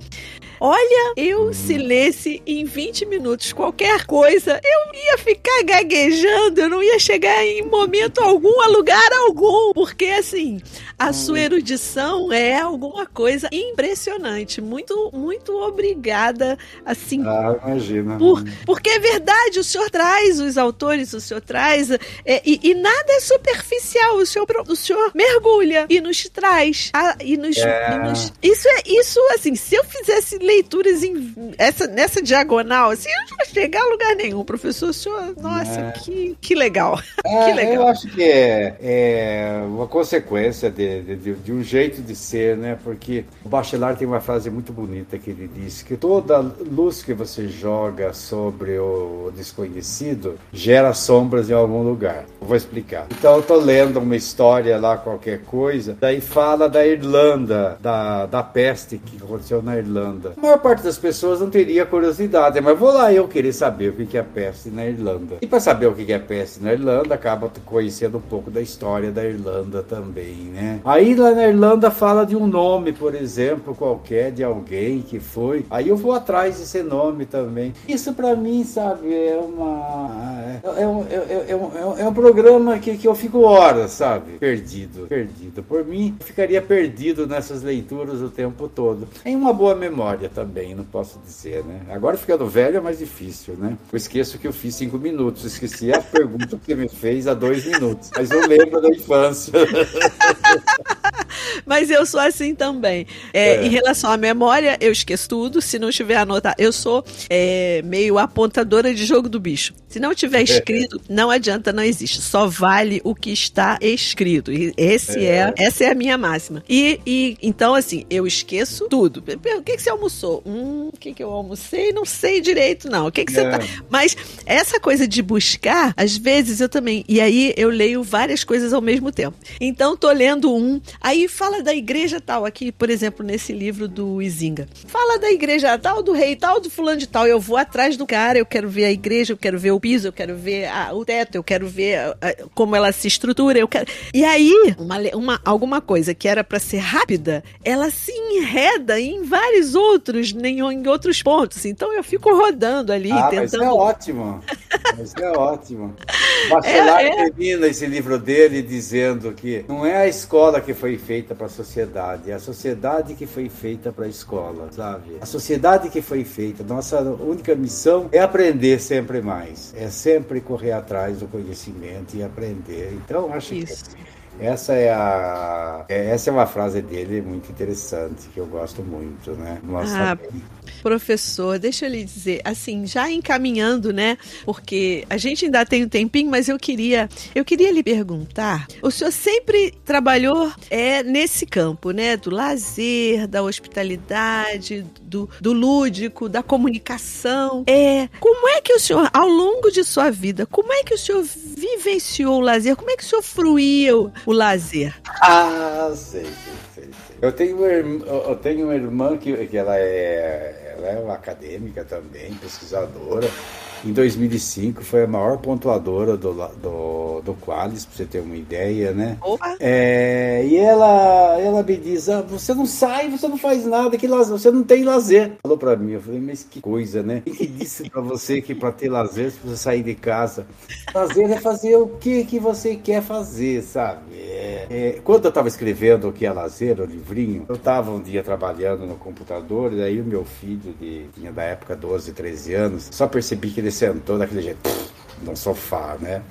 Olha, eu se lesse em 20 minutos qualquer coisa, eu ia ficar gaguejando, eu não ia chegar em momento algum a lugar algum, porque assim, a sua erudição é alguma coisa impressionante. Muito, muito obrigada, assim. Ah, imagina. Por, porque é verdade, o senhor traz os autores, o senhor traz, é, e, e, nada é superficial, o senhor, o senhor mergulha e nos traz, a, e, nos, é. e nos, isso é, isso assim, se eu fizesse leituras em, essa, nessa diagonal, assim, eu não ia chegar a lugar nenhum, professor, o senhor, nossa, é. que, que legal. É, que legal. Eu acho que é, é uma consequência de de, de, de, um jeito de ser, né? Porque o Bachelard tem uma frase muito bonita que ele diz que toda luz que você joga sobre o desconhecido gera sombras em algum lugar. Eu vou explicar. Então eu tô lendo uma história lá, qualquer coisa, daí fala da Irlanda, da, da peste que aconteceu na Irlanda. A maior parte das pessoas não teria curiosidade, mas vou lá eu querer saber o que é peste na Irlanda. E para saber o que é peste na Irlanda, acaba conhecendo um pouco da história da Irlanda também, né? Aí lá na Irlanda fala de um nome, por exemplo, qualquer de alguém que foi. Aí eu vou atrás desse nome também. Isso para mim, sabe, é uma é, é, um, é, é, um, é um programa que, que eu fico horas, sabe, perdido, perdido. Por mim, ficaria perdido nessas leituras o tempo todo. Tem uma boa memória também, não posso dizer, né? Agora ficando velho é mais difícil, né? Eu esqueço que eu fiz cinco minutos, esqueci a pergunta que você me fez há dois minutos, mas eu lembro da infância. Mas eu sou assim também. É, é. Em relação à memória, eu esqueço tudo. Se não tiver anotado, eu sou é, meio apontadora de jogo do bicho. Se não tiver escrito, não adianta, não existe. Só vale o que está escrito. E esse é. é essa é a minha máxima. E, e então, assim, eu esqueço tudo. O que, que você almoçou? Hum, o que, que eu almocei? Não sei direito, não. O que, que você tá. Mas essa coisa de buscar, às vezes eu também. E aí eu leio várias coisas ao mesmo tempo. Então, tô lendo um, aí fala da igreja tal, aqui, por exemplo, nesse livro do Izinga. Fala da igreja tal, do rei tal, do fulano de tal. Eu vou atrás do cara, eu quero ver a igreja, eu quero ver o piso, eu quero ver a, o teto, eu quero ver a, a, como ela se estrutura, eu quero. E aí, uma, uma, alguma coisa que era para ser rápida, ela se enreda em vários outros, em, em outros pontos. Então eu fico rodando ali, ah, tentando. Mas é ótimo. Mas é ótimo. Bachelar é, é... termina esse livro dele dizendo que não é a escola que foi feita para a sociedade, é a sociedade que foi feita para a escola, sabe? A sociedade que foi feita, nossa única missão é aprender sempre mais, é sempre correr atrás do conhecimento e aprender. Então, acho Isso. que essa é a é, essa é uma frase dele muito interessante que eu gosto muito, né? Nossa, ah, professor, deixa eu lhe dizer, assim, já encaminhando, né? Porque a gente ainda tem um tempinho, mas eu queria eu queria lhe perguntar. O senhor sempre trabalhou é nesse campo, né? Do lazer, da hospitalidade, do, do lúdico, da comunicação. É, como é que o senhor, ao longo de sua vida, como é que o senhor vivenciou o lazer? Como é que o senhor fruía o, lazer? Ah, sei, sei. Eu tenho, eu tenho uma irmã que, que ela é, ela é uma acadêmica também, pesquisadora. Em 2005 foi a maior pontuadora do, do, do Qualis, para você ter uma ideia, né? Opa. É, e ela, ela me diz: ah, você não sai, você não faz nada, que lazer, você não tem lazer. Falou para mim, eu falei, mas que coisa, né? Quem que disse para você que para ter lazer você precisa sair de casa? Lazer é fazer o que, que você quer fazer, sabe? É, é, quando eu estava escrevendo o que é lazer, o livrinho, eu estava um dia trabalhando no computador, e aí o meu filho, de, tinha da época 12, 13 anos, só percebi que ele sentou daquele jeito, no sofá, né?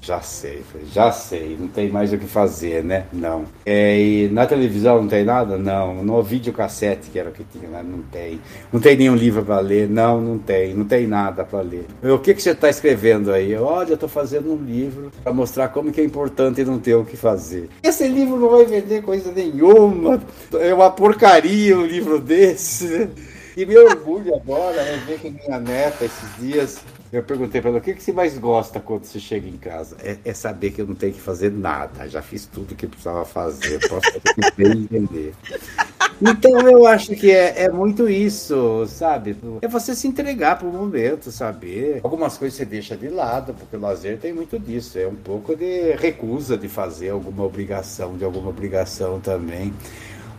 Já sei, já sei, não tem mais o que fazer, né? Não. É, e na televisão não tem nada? Não. No videocassete, que era o que tinha lá, não tem. Não tem nenhum livro para ler? Não, não tem. Não tem nada para ler. O que, que você está escrevendo aí? Olha, eu estou fazendo um livro para mostrar como que é importante não ter o que fazer. Esse livro não vai vender coisa nenhuma. É uma porcaria um livro desse. E meu orgulho agora é ver que minha neta, esses dias, eu perguntei para ela o que, que você mais gosta quando você chega em casa. É, é, saber que eu não tenho que fazer nada. Já fiz tudo que precisava fazer. Posso entender. Então eu acho que é, é muito isso, sabe? É você se entregar para o momento, saber. Algumas coisas você deixa de lado, porque o lazer tem muito disso. É um pouco de recusa de fazer alguma obrigação, de alguma obrigação também.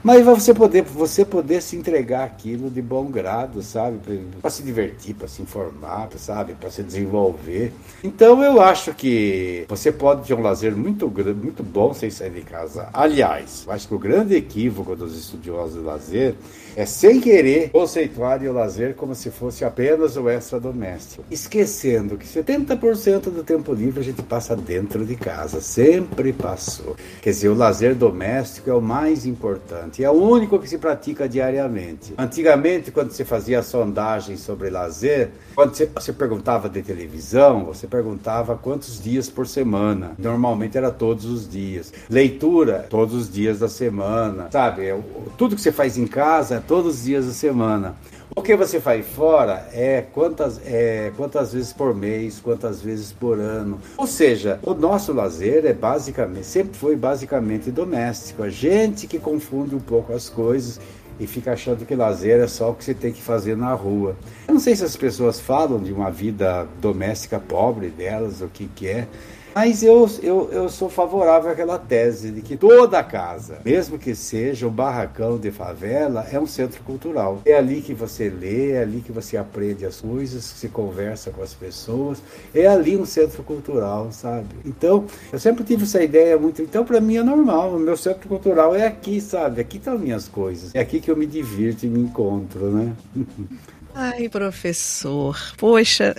Mas você poder, você poder se entregar aquilo de bom grado, sabe? Para se divertir, para se informar, sabe? Para se desenvolver. Então eu acho que você pode ter um lazer muito, muito bom sem sair de casa. Aliás, acho que o grande equívoco dos estudiosos do lazer é sem querer conceituar o lazer como se fosse apenas o extra doméstico, esquecendo que 70% do tempo livre a gente passa dentro de casa, sempre passou. Quer dizer, o lazer doméstico é o mais importante, é o único que se pratica diariamente. Antigamente, quando você fazia sondagens sobre lazer, quando você, perguntava de televisão, você perguntava quantos dias por semana. Normalmente era todos os dias. Leitura, todos os dias da semana, sabe? Tudo que você faz em casa todos os dias da semana. O que você faz fora é quantas, é quantas vezes por mês, quantas vezes por ano. Ou seja, o nosso lazer é basicamente, sempre foi basicamente doméstico. A gente que confunde um pouco as coisas e fica achando que lazer é só o que você tem que fazer na rua. Eu não sei se as pessoas falam de uma vida doméstica pobre delas, o que, que é. Mas eu, eu, eu sou favorável àquela tese de que toda casa, mesmo que seja um barracão de favela, é um centro cultural. É ali que você lê, é ali que você aprende as coisas, se conversa com as pessoas. É ali um centro cultural, sabe? Então, eu sempre tive essa ideia muito. Então, para mim é normal. O meu centro cultural é aqui, sabe? Aqui estão minhas coisas. É aqui que eu me divirto e me encontro, né? Ai, professor, poxa,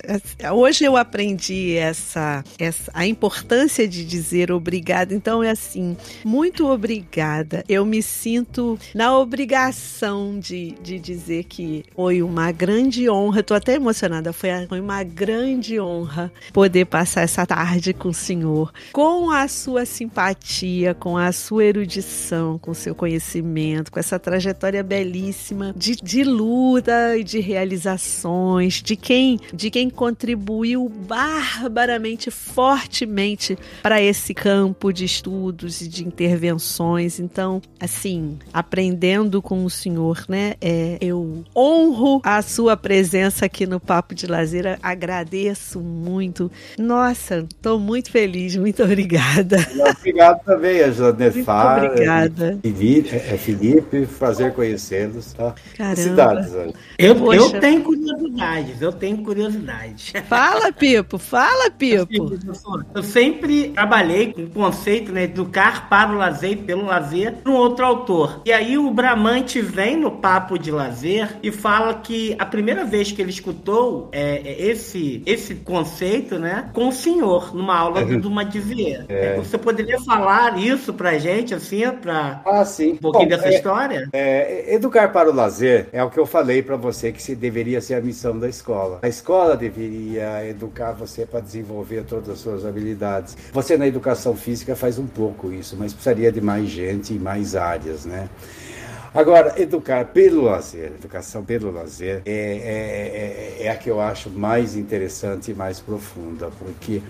hoje eu aprendi essa, essa a importância de dizer obrigada. Então é assim, muito obrigada. Eu me sinto na obrigação de, de dizer que foi uma grande honra. Estou até emocionada. Foi, foi uma grande honra poder passar essa tarde com o senhor, com a sua simpatia, com a sua erudição, com o seu conhecimento, com essa trajetória belíssima de, de luta e de realização realizações, de quem, de quem contribuiu barbaramente, fortemente para esse campo de estudos e de intervenções. Então, assim, aprendendo com o senhor, né? É, eu honro a sua presença aqui no Papo de Lazer, agradeço muito. Nossa, estou muito feliz, muito obrigada. Obrigado também, a Janefar. Obrigada. Felipe, é, Felipe, prazer conhecê-los. Tá? Caramba. Cidades, eu, eu tenho curiosidades, eu tenho curiosidades. Fala, Pipo, fala, Pipo. Eu sempre trabalhei com o conceito né, de educar para o lazer, pelo lazer, para um outro autor. E aí o Bramante vem no papo de lazer e fala que a primeira vez que ele escutou é, é esse, esse conceito, né, com o senhor, numa aula do, do Madivier. É. Você poderia falar isso pra gente, assim, para ah, sim. um pouquinho Bom, dessa é, história? É, educar para o lazer é o que eu falei para você que se deveria ser a missão da escola. A escola deveria educar você para desenvolver todas as suas habilidades. Você na educação física faz um pouco isso, mas precisaria de mais gente e mais áreas, né? Agora, educar pelo lazer, educação pelo lazer, é, é, é, é a que eu acho mais interessante e mais profunda, porque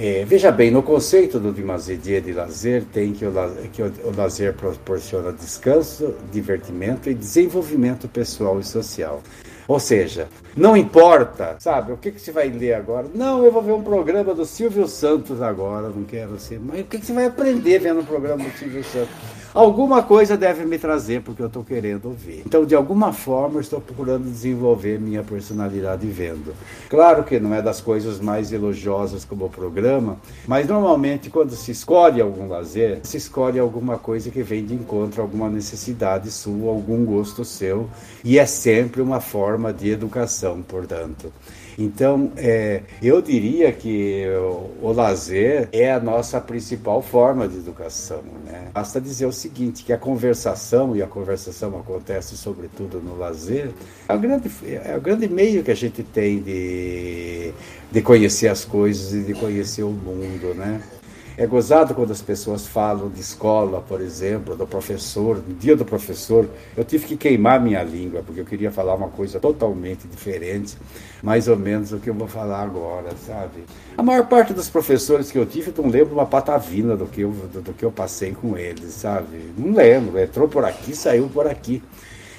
é, veja bem, no conceito do Dimazedie de lazer, tem que o, que o, o lazer proporciona descanso, divertimento e desenvolvimento pessoal e social. Ou seja, não importa, sabe, o que, que você vai ler agora? Não, eu vou ver um programa do Silvio Santos agora, não quero ser. Mas o que, que você vai aprender vendo um programa do Silvio Santos? Alguma coisa deve me trazer porque eu estou querendo ouvir. Então, de alguma forma, estou procurando desenvolver minha personalidade vendo. Claro que não é das coisas mais elogiosas como o programa, mas normalmente quando se escolhe algum lazer, se escolhe alguma coisa que vem de encontro a alguma necessidade sua, algum gosto seu, e é sempre uma forma de educação, portanto. Então, é, eu diria que o, o, lazer é a nossa principal forma de educação. Né? Basta dizer o seguinte, que a conversação, e a conversação acontece sobretudo no lazer, é o grande, é o grande meio que a gente tem de, de conhecer as coisas e de conhecer o mundo, né? É gozado quando as pessoas falam de escola, por exemplo, do professor, no dia do professor. Eu tive que queimar minha língua, porque eu queria falar uma coisa totalmente diferente, mais ou menos o que eu vou falar agora, sabe? A maior parte dos professores que eu tive, eu não lembro uma patavina do que eu, do, do que eu passei com eles, sabe? Não lembro. Entrou por aqui, saiu por aqui.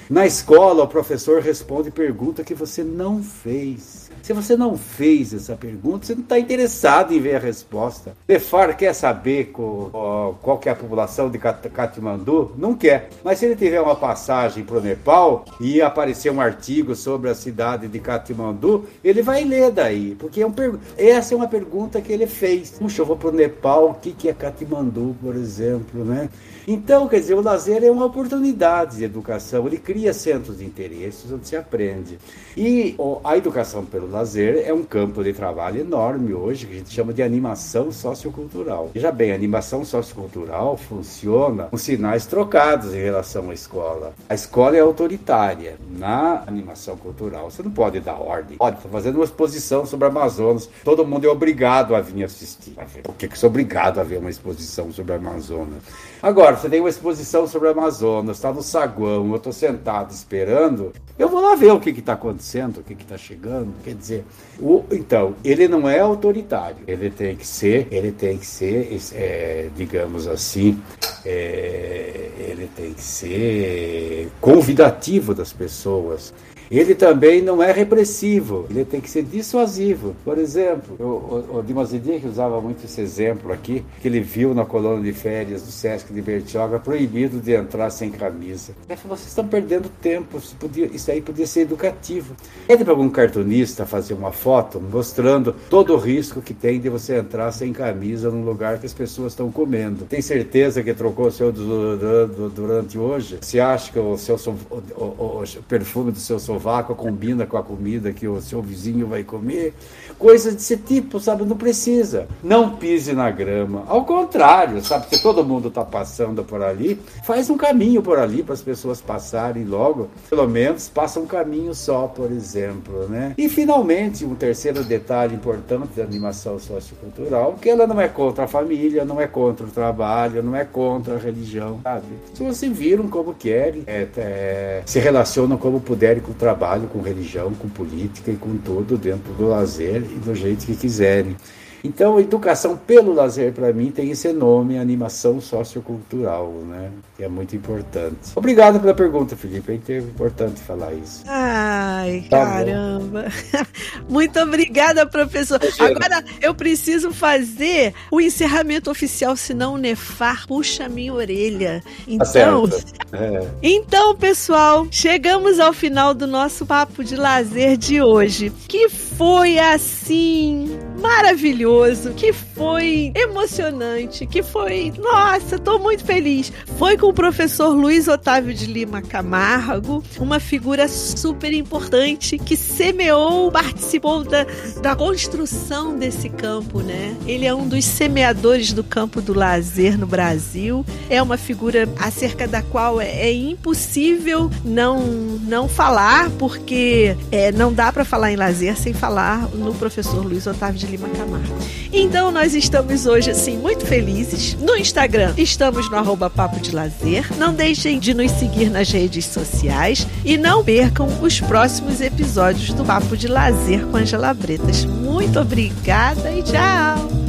Na escola, o professor responde pergunta que você não fez. Se você não fez essa pergunta, você não está interessado em ver a resposta. Lefar quer saber qual, qual é a população de Katmandu? Não quer. Mas se ele tiver uma passagem para o Nepal e aparecer um artigo sobre a cidade de Katmandu, ele vai ler daí. Porque é um essa é uma pergunta que ele fez. Puxa, eu vou para o Nepal, o que, que é Katmandu, por exemplo, né? Então, quer dizer, o lazer é uma oportunidade de educação, ele cria centros de interesses onde se aprende. E a educação pelo lazer é um campo de trabalho enorme hoje, que a gente chama de animação sociocultural. Veja bem, a animação sociocultural funciona com sinais trocados em relação à escola. A escola é autoritária. Na animação cultural, você não pode dar ordem. Olha, estou fazendo uma exposição sobre Amazonas, todo mundo é obrigado a vir assistir. Por que, que sou obrigado a ver uma exposição sobre Amazonas? Agora, você tem uma exposição sobre o Amazonas, está no saguão, eu estou sentado esperando, eu vou lá ver o que está acontecendo, o que está chegando. Quer dizer, o, então, ele não é autoritário, ele tem que ser, ele tem que ser, é, digamos assim, é, ele tem que ser convidativo das pessoas. Ele também não é repressivo, ele tem que ser dissuasivo. Por exemplo, o, o, o Dimas Didier, que usava muito esse exemplo aqui, que ele viu na colônia de férias do Sesc de Bertioga, proibido de entrar sem camisa. Ele falou, vocês estão perdendo tempo, isso, podia, isso aí podia ser educativo. Pede para algum cartunista fazer uma foto mostrando todo o risco que tem de você entrar sem camisa num lugar que as pessoas estão comendo. Tem certeza que trocou o seu durante hoje? Você acha que o, seu, o, o, o perfume do seu sofá sovaco combina com a comida que o seu vizinho vai comer. Coisas desse tipo, sabe? Não precisa. Não pise na grama. Ao contrário, sabe? Se todo mundo está passando por ali, faz um caminho por ali para as pessoas passarem logo. Pelo menos passa um caminho só, por exemplo, né? E finalmente, um terceiro detalhe importante da animação sociocultural, que ela não é contra a família, não é contra o trabalho, não é contra a religião, sabe? Se viram como querem, é, é, se relacionam como puderem com o trabalho trabalho com religião, com política e com tudo dentro do lazer e do jeito que quiserem. Então, educação pelo lazer, para mim, tem esse nome, animação sociocultural, né? É muito importante. Obrigado pela pergunta, Felipe. É importante falar isso. Ai, tá caramba. muito obrigada, professor. Agora, eu preciso fazer o encerramento oficial, senão o Nefar puxa minha orelha. Tá então, é. então, pessoal, chegamos ao final do nosso papo de lazer de hoje, que foi assim maravilhoso, que foi emocionante, que foi, nossa, tô muito feliz. Foi com o professor Luiz Otávio de Lima Camargo, uma figura super importante que semeou, participou da, da construção desse campo, né? Ele é um dos semeadores do campo do lazer no Brasil. É uma figura acerca da qual é, é impossível não não falar, porque é, não dá para falar em lazer sem falar no professor Luiz Otávio de Lima Camargo. Então nós estamos hoje assim muito felizes. No Instagram estamos no arroba Papo de Lazer. Não deixem de nos seguir nas redes sociais e não percam os próximos episódios do Papo de Lazer com Angela Bretas. Muito obrigada e tchau!